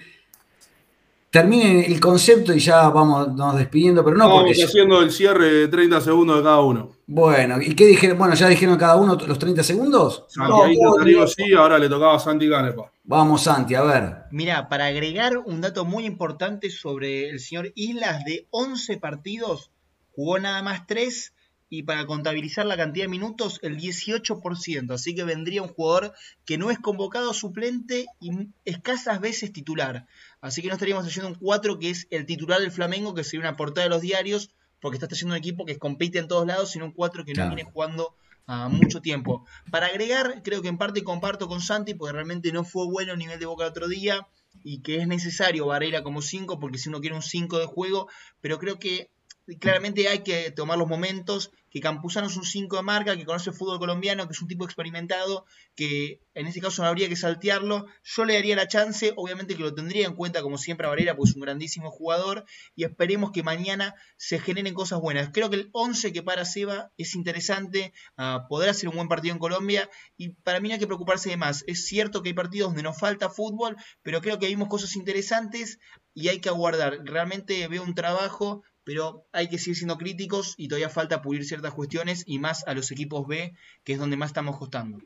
Termine el concepto y ya vamos nos despidiendo, pero no Vamos porque. haciendo el cierre de 30 segundos de cada uno. Bueno, ¿y qué dijeron? Bueno, ya dijeron cada uno los 30 segundos. Santi, No, digo bien. sí, ahora le tocaba a Santi Canepa. Vamos, Santi, a ver. Mira, para agregar un dato muy importante sobre el señor Islas, de 11 partidos, jugó nada más 3 y para contabilizar la cantidad de minutos, el 18%. Así que vendría un jugador que no es convocado suplente y escasas veces titular. Así que no estaríamos haciendo un 4 que es el titular del Flamengo, que sería una portada de los diarios, porque está trayendo un equipo que compite en todos lados, sino un 4 que no Claro. viene jugando a mucho tiempo. Para agregar, creo que en parte comparto con Santi, porque realmente no fue bueno a nivel de Boca el otro día, y que es necesario Varela como 5, porque si uno quiere un 5 de juego, pero creo que claramente hay que tomar los momentos, que Campuzano es un 5 de marca, que conoce el fútbol colombiano, que es un tipo experimentado, que en este caso no habría que saltearlo. Yo le daría la chance, obviamente que lo tendría en cuenta como siempre a Valera, pues es un grandísimo jugador, y esperemos que mañana se generen cosas buenas. Creo que el 11 que para Seba es interesante, a poder hacer un buen partido en Colombia, y para mí no hay que preocuparse de más. Es cierto que hay partidos donde nos falta fútbol, pero creo que vimos cosas interesantes y hay que aguardar. Realmente veo un trabajo pero hay que seguir siendo críticos y todavía falta pulir ciertas cuestiones y más a los equipos B, que es donde más estamos costando.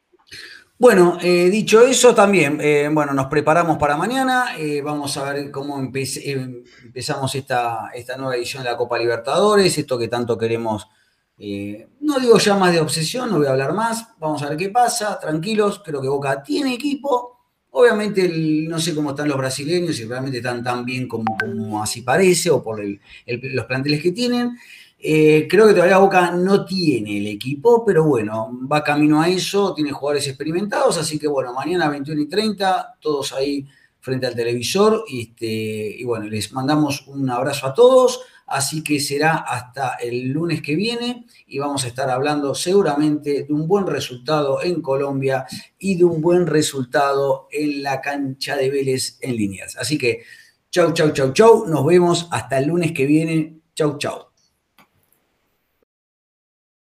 Bueno, eh, dicho eso también, eh, bueno, nos preparamos para mañana, eh, vamos a ver cómo empezamos esta, esta nueva edición de la Copa Libertadores, esto que tanto queremos, no digo ya más de obsesión, no voy a hablar más, vamos a ver qué pasa, tranquilos, creo que Boca tiene equipo, Obviamente no sé cómo están los brasileños, si realmente están tan bien como, así parece, o por los planteles que tienen. Eh, creo que todavía Boca no tiene el equipo, pero bueno, va camino a eso, tiene jugadores experimentados, así que bueno, mañana 21 y 30, todos ahí frente al televisor, este, y bueno, les mandamos un abrazo a todos. Así que será hasta el lunes que viene y vamos a estar hablando seguramente de un buen resultado en Colombia y de un buen resultado en la cancha de Vélez en líneas. Así que chau, chau, chau, chau. Nos vemos hasta el lunes que viene. Chau, chau.